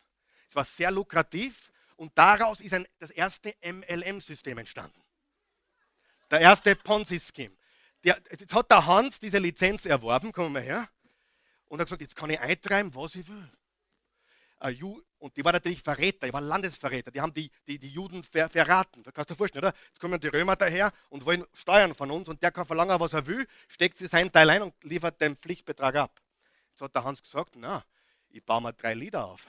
Es war sehr lukrativ und daraus ist ein, das erste MLM-System entstanden. Der erste Ponzi-Scheme. Jetzt hat der Hans diese Lizenz erworben, kommen wir her, und hat gesagt, jetzt kann ich eintreiben, was ich will. Und die waren natürlich Verräter, die waren Landesverräter, die haben die, die, die Juden ver, verraten. Da kannst du dir vorstellen, oder? Jetzt kommen die Römer daher und wollen Steuern von uns und der kann verlangen, was er will, steckt sie seinen Teil ein und liefert den Pflichtbetrag ab. Jetzt hat der Hans gesagt, na, ich baue mal drei Lieder auf.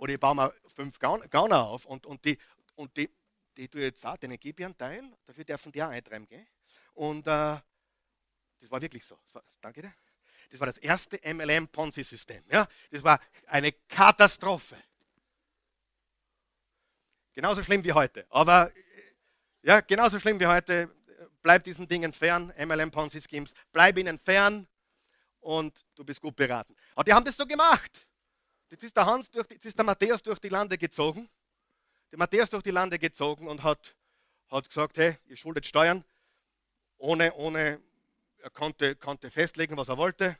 Oder ich baue mal fünf Gauner auf und, und, die, und die, die tue jetzt auch, denen gebe ich einen Teil, dafür dürfen die auch eintreiben. Gell? Und äh, das war wirklich so. War, danke dir. Das war das erste MLM-Ponzi-System. Ja? Das war eine Katastrophe. Genauso schlimm wie heute. Aber ja, genauso schlimm wie heute. Bleib diesen Dingen fern, MLM-Ponzi-Schemes. Bleib ihnen fern und du bist gut beraten. Aber die haben das so gemacht. Jetzt ist der Hans, durch, jetzt ist der Matthäus durch die Lande gezogen. Der Matthäus durch die Lande gezogen und hat, hat gesagt, hey, ihr schuldet Steuern, ohne, ohne, er konnte, konnte festlegen, was er wollte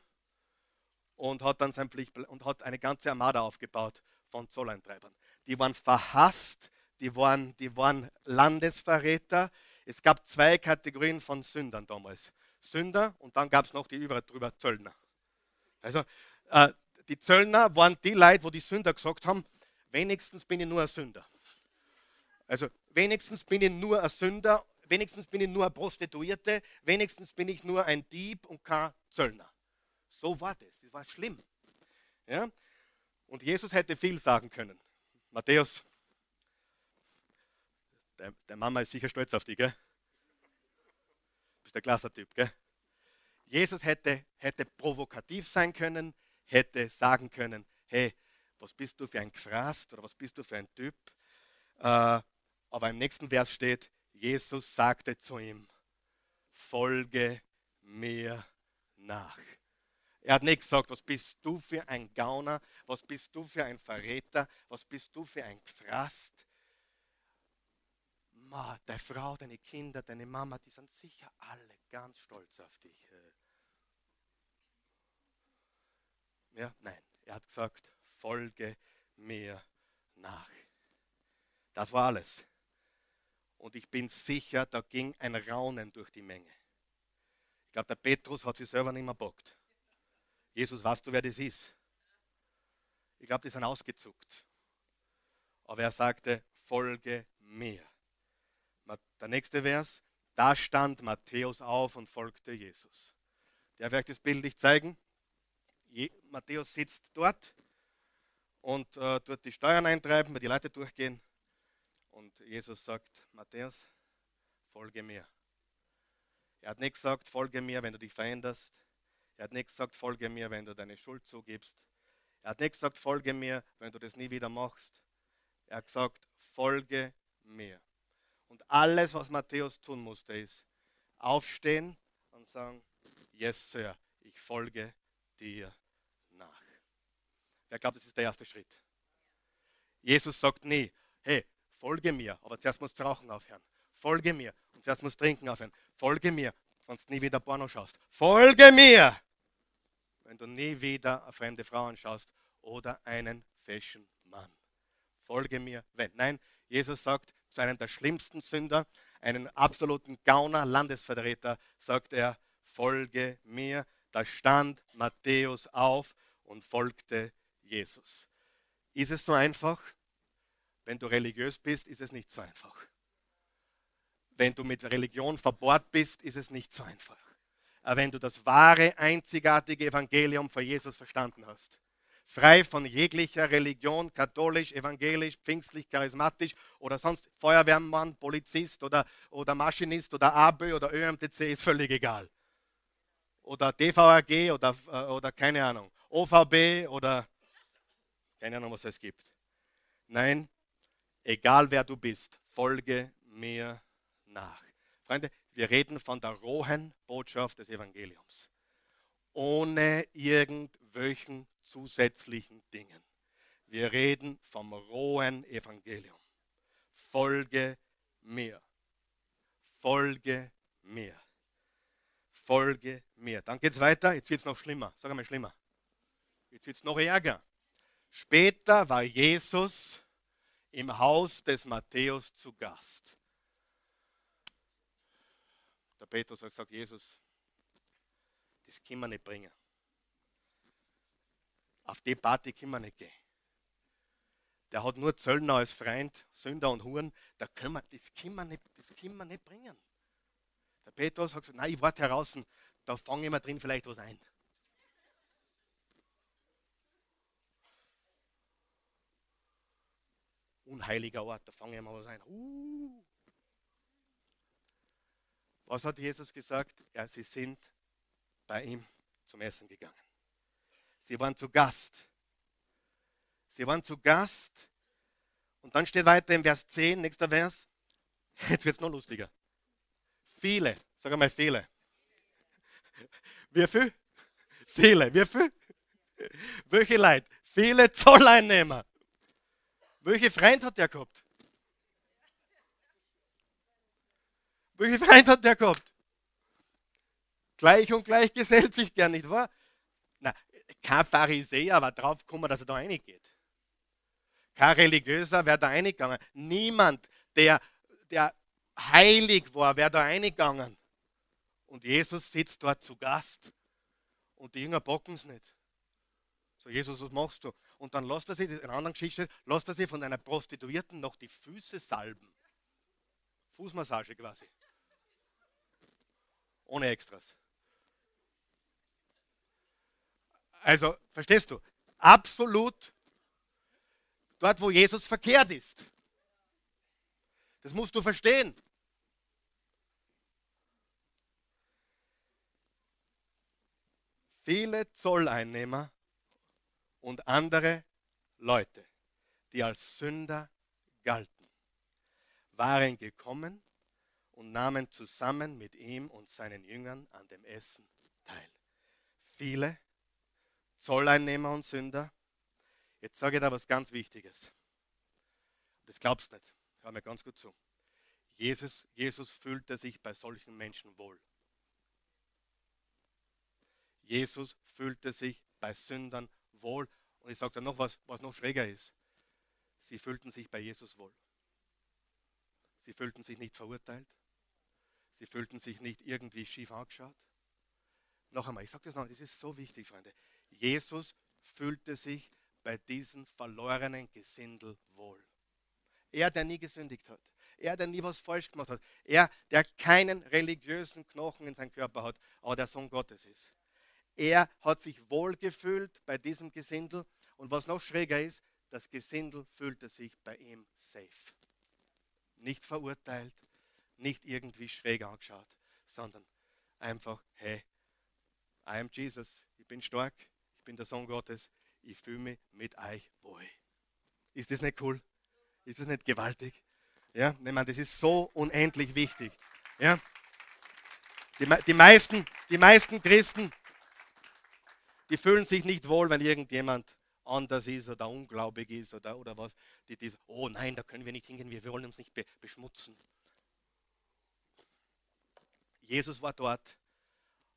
und hat dann sein Pflicht und hat eine ganze Armada aufgebaut von Zolleintreibern. Die waren verhasst, die waren, die waren Landesverräter. Es gab zwei Kategorien von Sündern damals. Sünder und dann gab es noch die über, drüber Zöllner. Also äh, die Zöllner waren die Leute, wo die Sünder gesagt haben, wenigstens bin ich nur ein Sünder. Also wenigstens bin ich nur ein Sünder, wenigstens bin ich nur eine Prostituierte, wenigstens bin ich nur ein Dieb und kein Zöllner. So war das. Das war schlimm. Ja? Und Jesus hätte viel sagen können. Matthäus, der, der Mama ist sicher stolz auf dich, gell? Du bist der klasse Typ, gell? Jesus hätte, hätte provokativ sein können, hätte sagen können, hey, was bist du für ein Gefrast oder was bist du für ein Typ? Äh, aber im nächsten Vers steht, Jesus sagte zu ihm, folge mir nach. Er hat nicht gesagt, was bist du für ein Gauner, was bist du für ein Verräter, was bist du für ein Gefrast. Ma, deine Frau, deine Kinder, deine Mama, die sind sicher alle ganz stolz auf dich. Ja, nein, er hat gesagt, folge mir nach. Das war alles. Und ich bin sicher, da ging ein Raunen durch die Menge. Ich glaube, der Petrus hat sich selber nicht mehr bockt. Jesus, weißt du, wer das ist? Ich glaube, die sind ausgezuckt. Aber er sagte, folge mir. Der nächste Vers, da stand Matthäus auf und folgte Jesus. Ich euch das Bild nicht zeigen? Matthäus sitzt dort und äh, dort die Steuern eintreiben, weil die Leute durchgehen. Und Jesus sagt, Matthäus, folge mir. Er hat nicht gesagt, folge mir, wenn du dich veränderst. Er hat nicht gesagt, folge mir, wenn du deine Schuld zugibst. Er hat nicht gesagt, folge mir, wenn du das nie wieder machst. Er hat gesagt, folge mir. Und alles, was Matthäus tun musste, ist aufstehen und sagen, yes, Sir, ich folge dir nach. Wer glaubt, das ist der erste Schritt? Jesus sagt nie, hey, folge mir, aber zuerst musst du rauchen aufhören. Folge mir und zuerst musst du trinken aufhören. Folge mir, sonst nie wieder Porno schaust. Folge mir! wenn du nie wieder eine fremde Frau anschaust oder einen Fashion Mann. Folge mir, wenn. Nein, Jesus sagt zu einem der schlimmsten Sünder, einen absoluten Gauner, Landesvertreter, sagt er, folge mir. Da stand Matthäus auf und folgte Jesus. Ist es so einfach? wenn du religiös bist, ist es nicht so einfach. Wenn du mit Religion verbohrt bist, ist es nicht so einfach. Aber wenn du das wahre, einzigartige Evangelium von Jesus verstanden hast, frei von jeglicher Religion, katholisch, evangelisch, pfingstlich, charismatisch oder sonst Feuerwehrmann, Polizist oder, oder Maschinist oder ABÖ oder ÖMTC, ist völlig egal. Oder DVAG oder, äh, oder keine Ahnung, OVB oder keine Ahnung, was es gibt. Nein, egal wer du bist, folge mir nach. Freunde, wir reden von der rohen Botschaft des Evangeliums. Ohne irgendwelchen zusätzlichen Dingen. Wir reden vom rohen Evangelium. Folge mir. Folge mir. Folge mir. Dann geht es weiter. Jetzt wird es noch schlimmer. Sag einmal schlimmer. Jetzt wird es noch ärger. Später war Jesus im Haus des Matthäus zu Gast. Der Petrus hat gesagt, Jesus, das können wir nicht bringen. Auf die Party können wir nicht gehen. Der hat nur Zöllner als Freund, Sünder und Huren. Da können wir, das, können wir nicht, das können wir nicht bringen. Der Petrus hat gesagt, nein, ich warte heraus, da fange ich mal drin vielleicht was ein. Unheiliger Ort, da fange ich mal was ein. Uh. Was hat Jesus gesagt? Ja, sie sind bei ihm zum Essen gegangen. Sie waren zu Gast. Sie waren zu Gast. Und dann steht weiter im Vers 10, nächster Vers. <laughs> Jetzt wird es noch lustiger. Viele, sag einmal viele. Wie viel? Viele. Wie viel? Welche Leute? Viele Zolleinnehmer. Welche Freund hat der gehabt? Welche Freund hat der gehabt? Gleich und gleich gesellt sich gern, nicht wahr? Na, kein Pharisäer war drauf gekommen, dass er da reingeht. Kein Religiöser wäre da reingegangen. Niemand, der, der heilig war, wäre da reingegangen. Und Jesus sitzt dort zu Gast. Und die Jünger bocken es nicht. So, Jesus, was machst du? Und dann lässt er sich, in einer anderen Geschichte, lässt er sich von einer Prostituierten noch die Füße salben. Fußmassage quasi. Ohne Extras. Also, verstehst du? Absolut dort, wo Jesus verkehrt ist. Das musst du verstehen. Viele Zolleinnehmer und andere Leute, die als Sünder galten, waren gekommen und nahmen zusammen mit ihm und seinen Jüngern an dem Essen teil. Viele Zolleinnehmer und Sünder. Jetzt sage ich da was ganz Wichtiges. Das glaubst du nicht. Hör mir ganz gut zu. Jesus, Jesus fühlte sich bei solchen Menschen wohl. Jesus fühlte sich bei Sündern wohl. Und ich sage da noch was, was noch schräger ist. Sie fühlten sich bei Jesus wohl. Sie fühlten sich nicht verurteilt. Sie fühlten sich nicht irgendwie schief angeschaut. Noch einmal, ich sage das noch, das ist so wichtig, Freunde. Jesus fühlte sich bei diesem verlorenen Gesindel wohl. Er, der nie gesündigt hat. Er, der nie was falsch gemacht hat. Er, der keinen religiösen Knochen in seinem Körper hat, aber der Sohn Gottes ist. Er hat sich wohlgefühlt bei diesem Gesindel. Und was noch schräger ist, das Gesindel fühlte sich bei ihm safe. Nicht verurteilt, nicht irgendwie schräg angeschaut, sondern einfach, hey, I am Jesus, ich bin stark, ich bin der Sohn Gottes, ich fühle mich mit euch wohl. Ist das nicht cool? Ist das nicht gewaltig? Ja, ich meine, das ist so unendlich wichtig. Ja? Die, die, meisten, die meisten Christen, die fühlen sich nicht wohl, wenn irgendjemand anders ist oder unglaubig ist oder, oder was. Die, die, oh nein, da können wir nicht hingehen, wir wollen uns nicht be beschmutzen. Jesus war dort,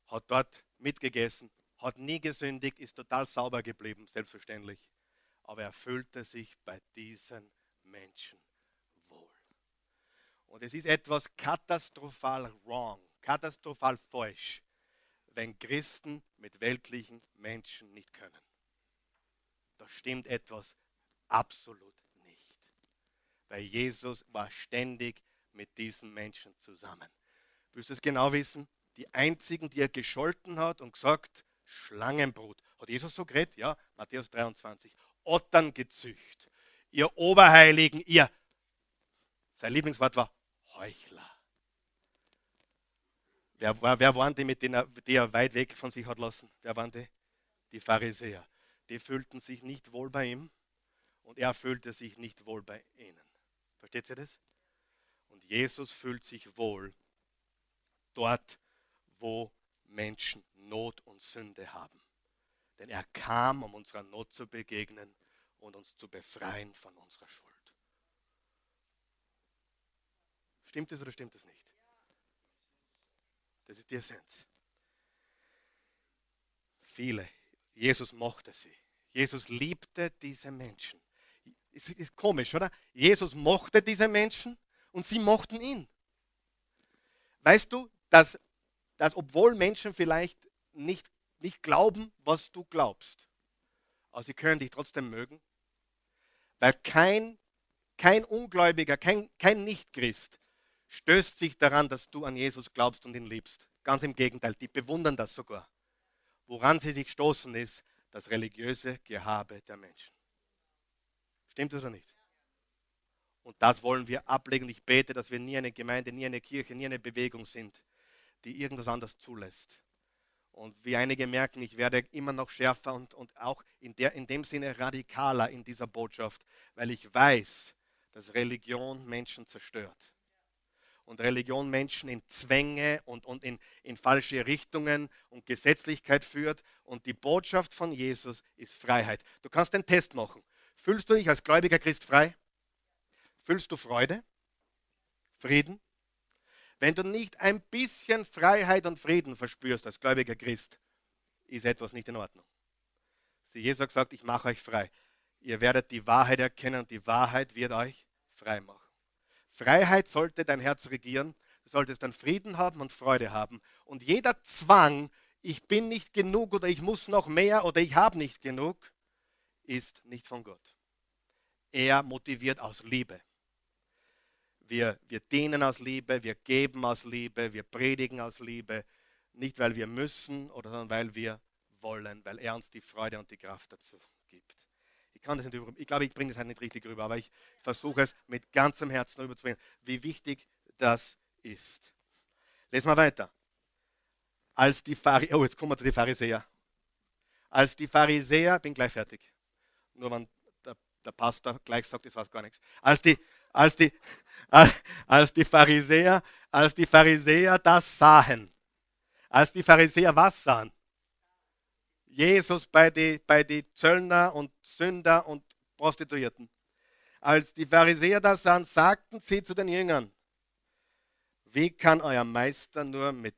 hat dort mitgegessen, hat nie gesündigt, ist total sauber geblieben, selbstverständlich. Aber er fühlte sich bei diesen Menschen wohl. Und es ist etwas katastrophal wrong, katastrophal falsch, wenn Christen mit weltlichen Menschen nicht können. Da stimmt etwas absolut nicht. weil Jesus war ständig mit diesen Menschen zusammen. Willst du es genau wissen? Die einzigen, die er gescholten hat und gesagt, Schlangenbrut. Hat Jesus so geredet? Ja, Matthäus 23. Ottern gezücht. Ihr Oberheiligen, ihr. Sein Lieblingswort war Heuchler. Wer, wer, waren die, mit denen die er weit weg von sich hat lassen? Wer waren die? Die Pharisäer. Die fühlten sich nicht wohl bei ihm und er fühlte sich nicht wohl bei ihnen. Versteht ihr das? Und Jesus fühlt sich wohl dort, wo Menschen Not und Sünde haben. Denn er kam, um unserer Not zu begegnen und uns zu befreien von unserer Schuld. Stimmt es oder stimmt es nicht? Das ist die Essenz. Viele. Jesus mochte sie. Jesus liebte diese Menschen. Ist, ist komisch, oder? Jesus mochte diese Menschen und sie mochten ihn. Weißt du, dass, dass obwohl Menschen vielleicht nicht, nicht glauben, was du glaubst, aber sie können dich trotzdem mögen, weil kein, kein Ungläubiger, kein, kein Nichtchrist stößt sich daran, dass du an Jesus glaubst und ihn liebst. Ganz im Gegenteil, die bewundern das sogar. Woran sie sich stoßen ist, das religiöse Gehabe der Menschen. Stimmt das oder nicht? Und das wollen wir ablegen. Ich bete, dass wir nie eine Gemeinde, nie eine Kirche, nie eine Bewegung sind, die irgendwas anderes zulässt. Und wie einige merken, ich werde immer noch schärfer und, und auch in, der, in dem Sinne radikaler in dieser Botschaft, weil ich weiß, dass Religion Menschen zerstört und Religion Menschen in Zwänge und, und in, in falsche Richtungen und Gesetzlichkeit führt. Und die Botschaft von Jesus ist Freiheit. Du kannst den Test machen. Fühlst du dich als gläubiger Christ frei? Fühlst du Freude? Frieden? Wenn du nicht ein bisschen Freiheit und Frieden verspürst als gläubiger Christ, ist etwas nicht in Ordnung. Jesus gesagt, ich mache euch frei. Ihr werdet die Wahrheit erkennen und die Wahrheit wird euch frei machen. Freiheit sollte dein Herz regieren. Du solltest dann Frieden haben und Freude haben. Und jeder Zwang, ich bin nicht genug oder ich muss noch mehr oder ich habe nicht genug, ist nicht von Gott. Er motiviert aus Liebe. Wir, wir dienen aus Liebe, wir geben aus Liebe, wir predigen aus Liebe. Nicht, weil wir müssen, oder sondern weil wir wollen, weil er uns die Freude und die Kraft dazu gibt kann das nicht über, ich glaube, ich bringe das halt nicht richtig rüber, aber ich versuche es mit ganzem Herzen rüberzubringen, wie wichtig das ist. Lesen wir weiter. Als die Pharisäer, oh, jetzt kommen wir zu den Pharisäer. Als die Pharisäer, bin gleich fertig. Nur wenn der, der Pastor gleich sagt, das weiß gar nichts. Als die, als die, <laughs> als die Pharisäer, als die Pharisäer das sahen, als die Pharisäer was sahen? Jesus bei den bei die Zöllner und Sünder und Prostituierten. Als die Pharisäer das sahen, sagten sie zu den Jüngern, wie kann euer Meister nur mit,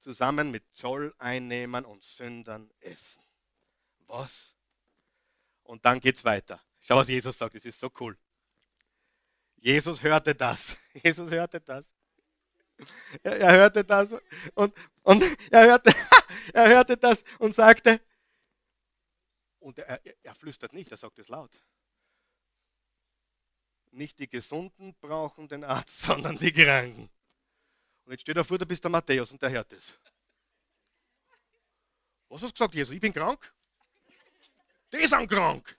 zusammen mit Zolleinnehmern und Sündern essen? Was? Und dann geht es weiter. Schau, was Jesus sagt, das ist so cool. Jesus hörte das. <laughs> Jesus hörte das. Er, er hörte das und, und er, hörte, <laughs> er hörte das und sagte, und er, er flüstert nicht, er sagt es laut. Nicht die Gesunden brauchen den Arzt, <laughs> sondern die Kranken. Und jetzt steht er vor, da bist der Matthäus und der hört es. Was hast du gesagt, Jesus? Ich bin krank? Die sind krank.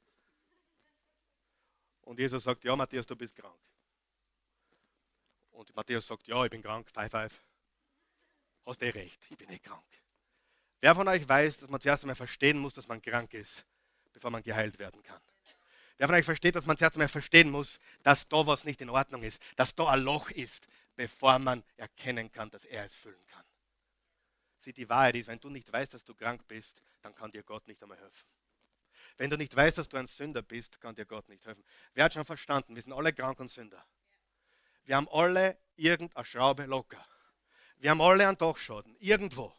Und Jesus sagt, ja, Matthäus, du bist krank. Und Matthäus sagt, ja, ich bin krank, five, five. Hast eh recht, ich bin eh krank. Wer von euch weiß, dass man zuerst einmal verstehen muss, dass man krank ist, bevor man geheilt werden kann? Wer von euch versteht, dass man zuerst einmal verstehen muss, dass da was nicht in Ordnung ist, dass da ein Loch ist, bevor man erkennen kann, dass er es füllen kann? Sieh, die Wahrheit ist, wenn du nicht weißt, dass du krank bist, dann kann dir Gott nicht einmal helfen. Wenn du nicht weißt, dass du ein Sünder bist, kann dir Gott nicht helfen. Wer hat schon verstanden? Wir sind alle krank und Sünder. Wir haben alle irgendeine Schraube locker. Wir haben alle einen Dachschaden, irgendwo.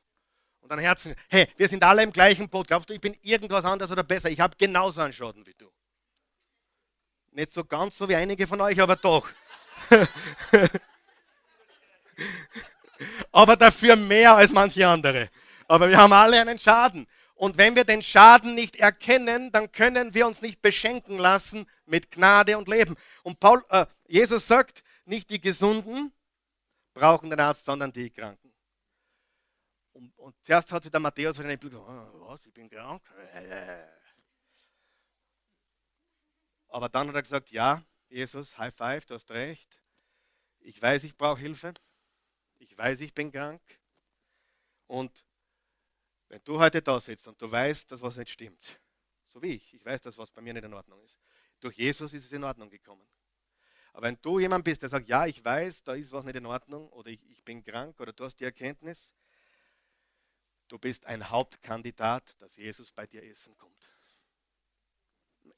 Und ein Herzen, hey, wir sind alle im gleichen Boot. Glaubst du, ich bin irgendwas anderes oder besser? Ich habe genauso einen Schaden wie du. Nicht so ganz so wie einige von euch, aber doch. <laughs> aber dafür mehr als manche andere. Aber wir haben alle einen Schaden. Und wenn wir den Schaden nicht erkennen, dann können wir uns nicht beschenken lassen mit Gnade und Leben. Und Paul, äh, Jesus sagt, nicht die Gesunden brauchen den Arzt, sondern die Kranken. Und, und zuerst hat sich der Matthäus von den Blick gesagt, oh, was, ich bin krank? Aber dann hat er gesagt, ja, Jesus, High Five, du hast recht. Ich weiß, ich brauche Hilfe. Ich weiß, ich bin krank. Und wenn du heute da sitzt und du weißt, dass was nicht stimmt, so wie ich, ich weiß, dass was bei mir nicht in Ordnung ist. Durch Jesus ist es in Ordnung gekommen. Aber wenn du jemand bist, der sagt, ja, ich weiß, da ist was nicht in Ordnung oder ich, ich bin krank oder du hast die Erkenntnis, du bist ein Hauptkandidat, dass Jesus bei dir essen kommt.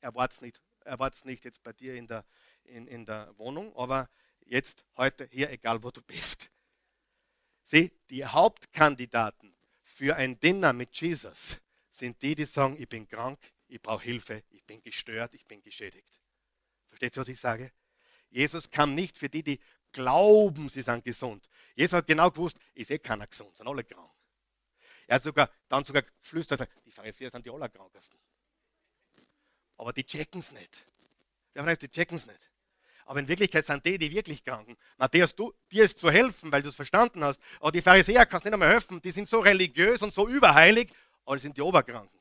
Erwart's nicht, erwart's nicht jetzt bei dir in der, in, in der Wohnung, aber jetzt, heute, hier, egal wo du bist. Sieh, die Hauptkandidaten für ein Dinner mit Jesus sind die, die sagen, ich bin krank, ich brauche Hilfe, ich bin gestört, ich bin geschädigt. Versteht ihr, was ich sage? Jesus kam nicht für die, die glauben, sie sind gesund. Jesus hat genau gewusst, ist eh keiner gesund, sind alle krank. Er hat sogar, dann sogar geflüstert, die Pharisäer sind die allerkrankesten. Aber die checken es nicht. Der weiß, die checken es nicht. Aber in Wirklichkeit sind die, die wirklich kranken. Matthäus, du, dir ist zu helfen, weil du es verstanden hast. Aber die Pharisäer kannst nicht einmal helfen. Die sind so religiös und so überheilig, aber die sind die Oberkranken.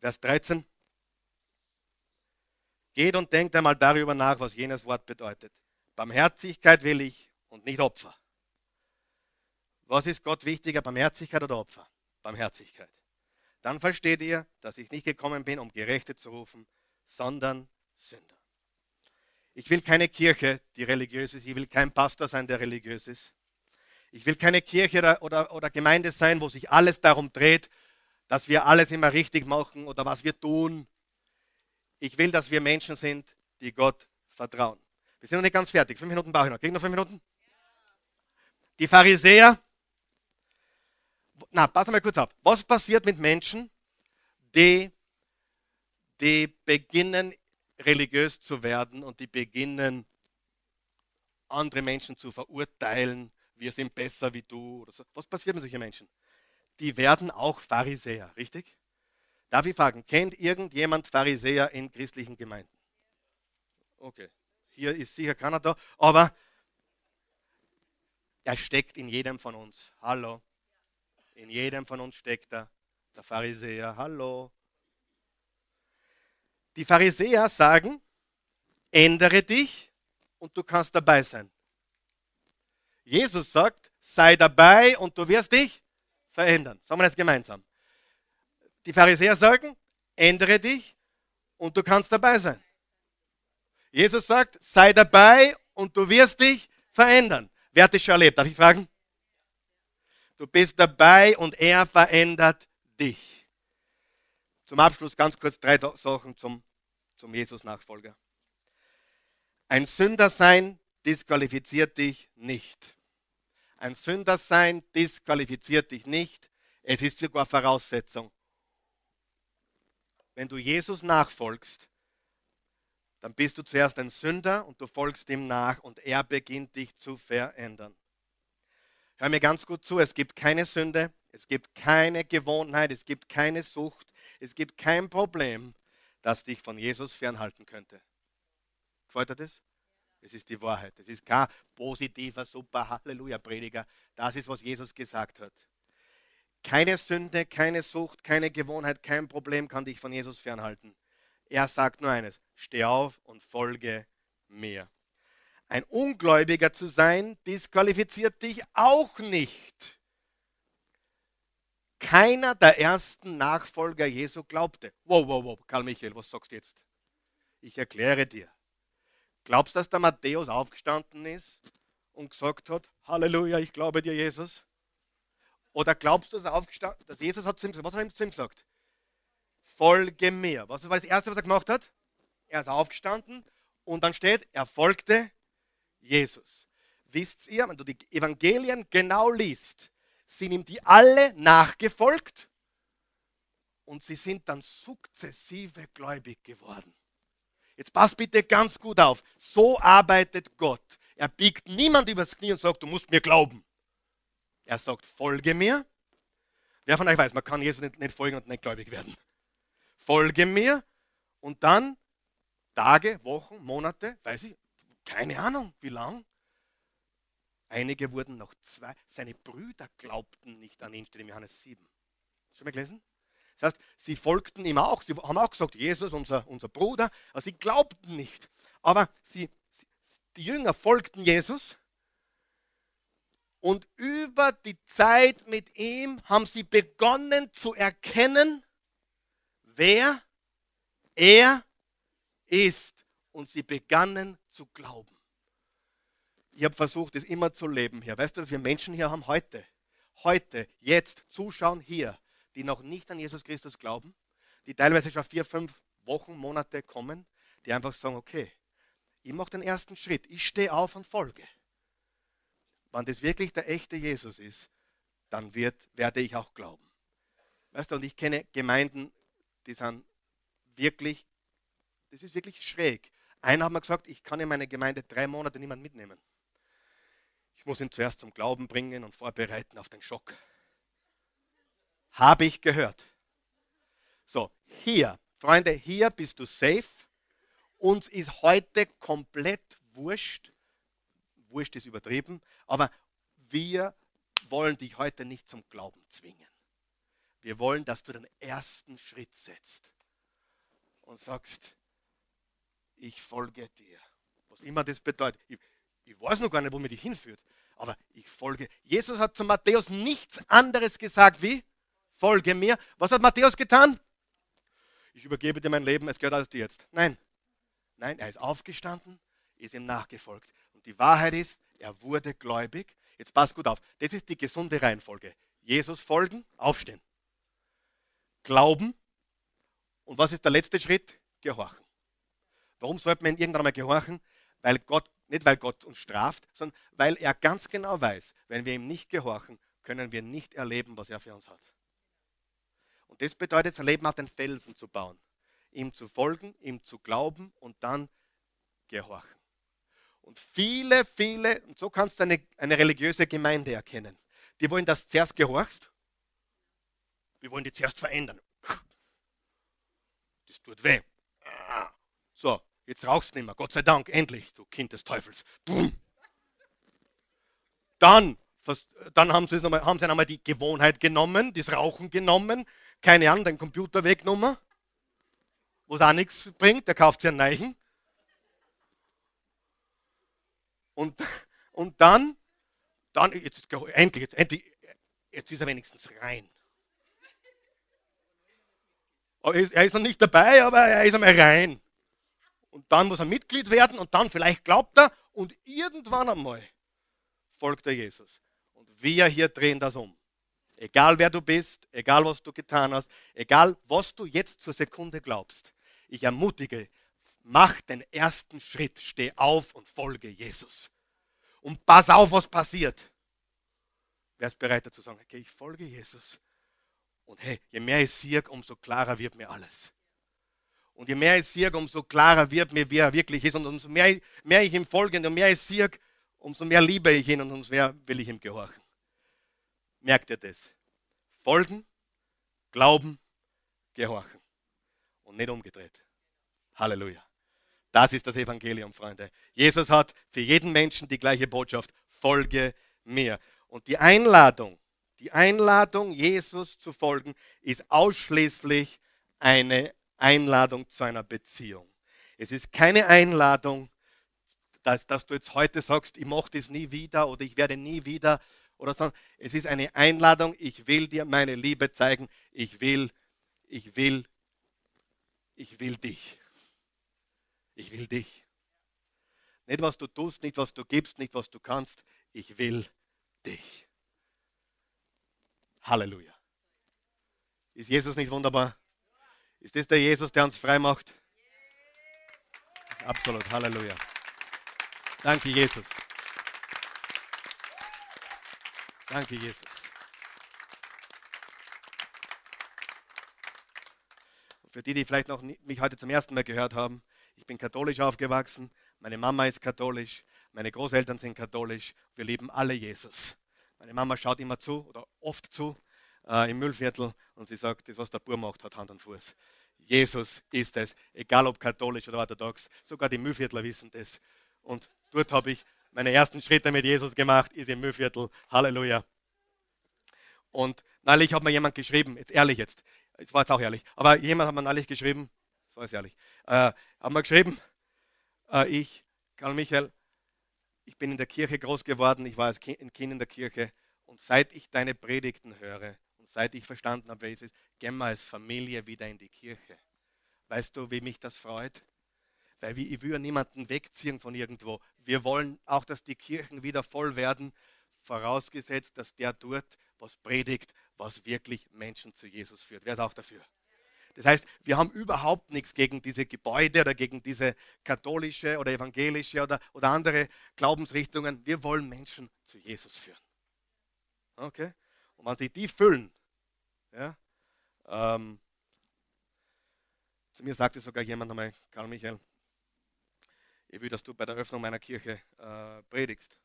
Vers 13. Geht und denkt einmal darüber nach, was jenes Wort bedeutet. Barmherzigkeit will ich und nicht Opfer. Was ist Gott wichtiger, Barmherzigkeit oder Opfer? Barmherzigkeit. Dann versteht ihr, dass ich nicht gekommen bin, um Gerechte zu rufen, sondern Sünder. Ich will keine Kirche, die religiös ist. Ich will kein Pastor sein, der religiös ist. Ich will keine Kirche oder, oder, oder Gemeinde sein, wo sich alles darum dreht, dass wir alles immer richtig machen oder was wir tun. Ich will, dass wir Menschen sind, die Gott vertrauen. Wir sind noch nicht ganz fertig. Fünf Minuten brauche ich noch. Kriegen noch fünf Minuten? Die Pharisäer na, pass mal kurz auf. Was passiert mit Menschen, die, die beginnen religiös zu werden und die beginnen andere Menschen zu verurteilen, wir sind besser wie du oder so. Was passiert mit solchen Menschen? Die werden auch Pharisäer, richtig? Darf ich fragen, kennt irgendjemand Pharisäer in christlichen Gemeinden? Okay, hier ist sicher keiner da, aber er steckt in jedem von uns. Hallo. In jedem von uns steckt er, der Pharisäer. Hallo. Die Pharisäer sagen, ändere dich und du kannst dabei sein. Jesus sagt, sei dabei und du wirst dich verändern. Sagen wir das gemeinsam. Die Pharisäer sagen, ändere dich und du kannst dabei sein. Jesus sagt, sei dabei und du wirst dich verändern. Wer hat das schon erlebt? Darf ich fragen? Du bist dabei und er verändert dich. Zum Abschluss ganz kurz drei Sachen zum, zum Jesus-Nachfolger. Ein Sündersein disqualifiziert dich nicht. Ein Sündersein disqualifiziert dich nicht. Es ist sogar Voraussetzung. Wenn du Jesus nachfolgst, dann bist du zuerst ein Sünder und du folgst ihm nach und er beginnt dich zu verändern. Hör mir ganz gut zu, es gibt keine Sünde, es gibt keine Gewohnheit, es gibt keine Sucht, es gibt kein Problem, das dich von Jesus fernhalten könnte. Gefällt dir das? Es ist die Wahrheit. Es ist kein positiver, super Halleluja-Prediger. Das ist, was Jesus gesagt hat. Keine Sünde, keine Sucht, keine Gewohnheit, kein Problem kann dich von Jesus fernhalten. Er sagt nur eines, steh auf und folge mir. Ein Ungläubiger zu sein, disqualifiziert dich auch nicht. Keiner der ersten Nachfolger Jesu glaubte. Wow, wow, wow, Karl Michael, was sagst du jetzt? Ich erkläre dir. Glaubst du, dass der Matthäus aufgestanden ist und gesagt hat, Halleluja, ich glaube dir, Jesus? Oder glaubst du, dass, er aufgestanden, dass Jesus hat zu ihm gesagt, was hat er zu ihm gesagt? Folge mir. Was war das Erste, was er gemacht hat? Er ist aufgestanden und dann steht, er folgte Jesus. Wisst ihr, wenn du die Evangelien genau liest, sind ihm die alle nachgefolgt und sie sind dann sukzessive gläubig geworden. Jetzt pass bitte ganz gut auf. So arbeitet Gott. Er biegt niemand übers Knie und sagt, du musst mir glauben. Er sagt, folge mir. Wer von euch weiß, man kann Jesus nicht, nicht folgen und nicht gläubig werden. Folge mir und dann Tage, Wochen, Monate, weiß ich, keine Ahnung, wie lang. Einige wurden noch zwei. Seine Brüder glaubten nicht an ihn, steht in Johannes 7. Schon mal gelesen? Das heißt, sie folgten ihm auch. Sie haben auch gesagt, Jesus, unser, unser Bruder. Aber sie glaubten nicht. Aber sie, die Jünger folgten Jesus. Und über die Zeit mit ihm haben sie begonnen zu erkennen, wer er ist. Und sie begannen zu glauben. Ich habe versucht, es immer zu leben hier. Weißt du, dass wir Menschen hier haben heute, heute, jetzt zuschauen hier, die noch nicht an Jesus Christus glauben, die teilweise schon vier, fünf Wochen, Monate kommen, die einfach sagen, okay, ich mache den ersten Schritt, ich stehe auf und folge. Wenn das wirklich der echte Jesus ist, dann wird, werde ich auch glauben. Weißt du, und ich kenne Gemeinden, die sind wirklich, das ist wirklich schräg. Einer hat mir gesagt, ich kann in meine Gemeinde drei Monate niemand mitnehmen. Ich muss ihn zuerst zum Glauben bringen und vorbereiten auf den Schock. Habe ich gehört. So, hier, Freunde, hier bist du safe. Uns ist heute komplett wurscht. Wurscht ist übertrieben, aber wir wollen dich heute nicht zum Glauben zwingen. Wir wollen, dass du den ersten Schritt setzt und sagst, ich folge dir. Was immer das bedeutet. Ich, ich weiß noch gar nicht, wo mir die hinführt, aber ich folge. Jesus hat zu Matthäus nichts anderes gesagt wie, folge mir. Was hat Matthäus getan? Ich übergebe dir mein Leben, es gehört alles dir jetzt. Nein, nein, er ist aufgestanden, ist ihm nachgefolgt. Und die Wahrheit ist, er wurde gläubig. Jetzt passt gut auf, das ist die gesunde Reihenfolge. Jesus folgen, aufstehen. Glauben. Und was ist der letzte Schritt? Gehorchen. Warum sollte man irgendwann einmal gehorchen? Weil Gott, nicht weil Gott uns straft, sondern weil er ganz genau weiß, wenn wir ihm nicht gehorchen, können wir nicht erleben, was er für uns hat. Und das bedeutet, sein Leben auf den Felsen zu bauen, ihm zu folgen, ihm zu glauben und dann gehorchen. Und viele, viele, und so kannst du eine, eine religiöse Gemeinde erkennen, die wollen, dass du zuerst gehorchst. Wir wollen die zuerst verändern. Das tut weh. So, jetzt rauchst du nicht mehr. Gott sei Dank, endlich, du Kind des Teufels. Dann, dann haben sie, nochmal, haben sie einmal die Gewohnheit genommen, das Rauchen genommen, keine Ahnung, den Computer weggenommen, wo es auch nichts bringt, der kauft sich einen neuen. Und, und dann, dann jetzt, endlich, jetzt, endlich, jetzt ist er wenigstens rein. Er ist noch nicht dabei, aber er ist einmal rein. Und dann muss er Mitglied werden und dann vielleicht glaubt er und irgendwann einmal folgt er Jesus. Und wir hier drehen das um. Egal wer du bist, egal was du getan hast, egal was du jetzt zur Sekunde glaubst. Ich ermutige, mach den ersten Schritt, steh auf und folge Jesus. Und pass auf, was passiert. Wer ist bereit dazu sagen, okay, ich folge Jesus. Und hey, je mehr ich sehe, umso klarer wird mir alles. Und je mehr ich sehe, umso klarer wird mir, wer er wirklich ist. Und umso mehr, mehr ich ihm folge und mehr ich sehe, umso mehr liebe ich ihn und umso mehr will ich ihm gehorchen. Merkt ihr das? Folgen, glauben, gehorchen. Und nicht umgedreht. Halleluja. Das ist das Evangelium, Freunde. Jesus hat für jeden Menschen die gleiche Botschaft. Folge mir. Und die Einladung, die Einladung, Jesus zu folgen, ist ausschließlich eine Einladung zu einer Beziehung. Es ist keine Einladung, dass, dass du jetzt heute sagst, ich mache das nie wieder oder ich werde nie wieder oder so. Es ist eine Einladung, ich will dir meine Liebe zeigen, ich will, ich will, ich will dich. Ich will dich. Nicht was du tust, nicht was du gibst, nicht was du kannst, ich will dich. Halleluja. Ist Jesus nicht wunderbar? Ist das der Jesus, der uns frei macht? Absolut. Halleluja. Danke, Jesus. Danke, Jesus. für die, die vielleicht noch mich heute zum ersten Mal gehört haben, ich bin katholisch aufgewachsen, meine Mama ist katholisch, meine Großeltern sind katholisch, wir lieben alle Jesus. Meine Mama schaut immer zu oder oft zu äh, im Müllviertel und sie sagt, das, was der Bur macht, hat Hand und Fuß. Jesus ist es, egal ob katholisch oder orthodox. Sogar die Müllviertler wissen das. Und dort habe ich meine ersten Schritte mit Jesus gemacht, ist im Müllviertel. Halleluja. Und neulich hat mir jemand geschrieben, jetzt ehrlich jetzt, jetzt war jetzt auch ehrlich, aber jemand hat mir neulich geschrieben, so ist ehrlich, äh, hat mir geschrieben, äh, ich, Karl Michael, ich bin in der Kirche groß geworden, ich war als kind, in der Kirche und seit ich deine Predigten höre und seit ich verstanden habe, wer es ist, gehen wir als Familie wieder in die Kirche. Weißt du, wie mich das freut? Weil wir, ich will niemanden wegziehen von irgendwo. Wir wollen auch, dass die Kirchen wieder voll werden, vorausgesetzt, dass der dort was predigt, was wirklich Menschen zu Jesus führt. Wer ist auch dafür? Das heißt, wir haben überhaupt nichts gegen diese Gebäude oder gegen diese katholische oder evangelische oder, oder andere Glaubensrichtungen. Wir wollen Menschen zu Jesus führen. Okay? Und wenn sie die füllen, ja, ähm, zu mir sagte sogar jemand einmal, Karl Michael, ich will, dass du bei der Öffnung meiner Kirche äh, predigst.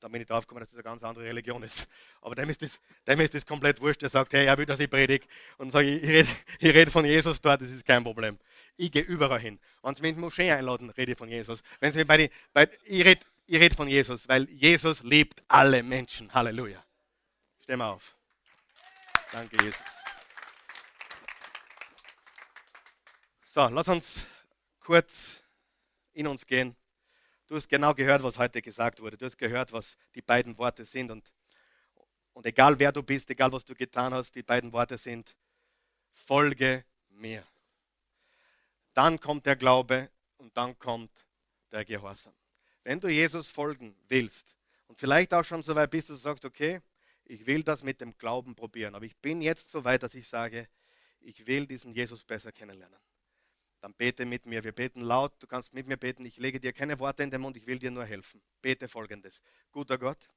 Dann bin ich drauf gekommen, dass das eine ganz andere Religion ist. Aber dem ist das, dem ist das komplett wurscht. Der sagt, hey, er will, dass ich predige. Und sage, ich, ich rede red von Jesus dort, das ist kein Problem. Ich gehe überall hin. Wenn sie mich in die Moschee einladen, rede ich von Jesus. Wenn sie bei die, bei, ich rede ich red von Jesus, weil Jesus liebt alle Menschen. Halleluja. Steh mal auf. Danke, Jesus. So, lass uns kurz in uns gehen. Du hast genau gehört, was heute gesagt wurde. Du hast gehört, was die beiden Worte sind. Und, und egal wer du bist, egal was du getan hast, die beiden Worte sind, folge mir. Dann kommt der Glaube und dann kommt der Gehorsam. Wenn du Jesus folgen willst und vielleicht auch schon so weit bist, dass du sagst, okay, ich will das mit dem Glauben probieren, aber ich bin jetzt so weit, dass ich sage, ich will diesen Jesus besser kennenlernen dann bete mit mir. Wir beten laut, du kannst mit mir beten. Ich lege dir keine Worte in den Mund, ich will dir nur helfen. Bete folgendes. Guter Gott,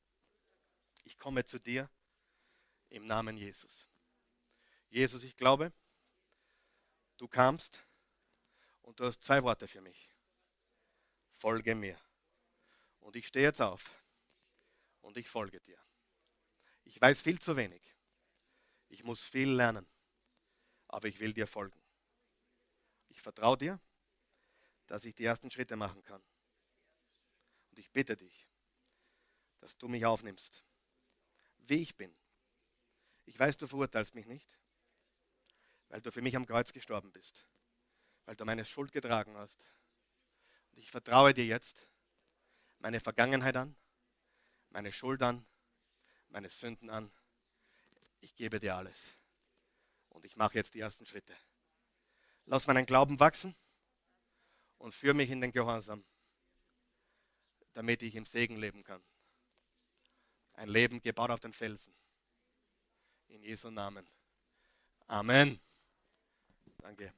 ich komme zu dir im Namen Jesus. Jesus, ich glaube, du kamst und du hast zwei Worte für mich. Folge mir. Und ich stehe jetzt auf und ich folge dir. Ich weiß viel zu wenig. Ich muss viel lernen, aber ich will dir folgen. Vertraue dir, dass ich die ersten Schritte machen kann. Und ich bitte dich, dass du mich aufnimmst, wie ich bin. Ich weiß, du verurteilst mich nicht, weil du für mich am Kreuz gestorben bist, weil du meine Schuld getragen hast. Und ich vertraue dir jetzt meine Vergangenheit an, meine Schuld an, meine Sünden an. Ich gebe dir alles. Und ich mache jetzt die ersten Schritte. Lass meinen Glauben wachsen und führe mich in den Gehorsam, damit ich im Segen leben kann. Ein Leben gebaut auf den Felsen. In Jesu Namen. Amen. Danke.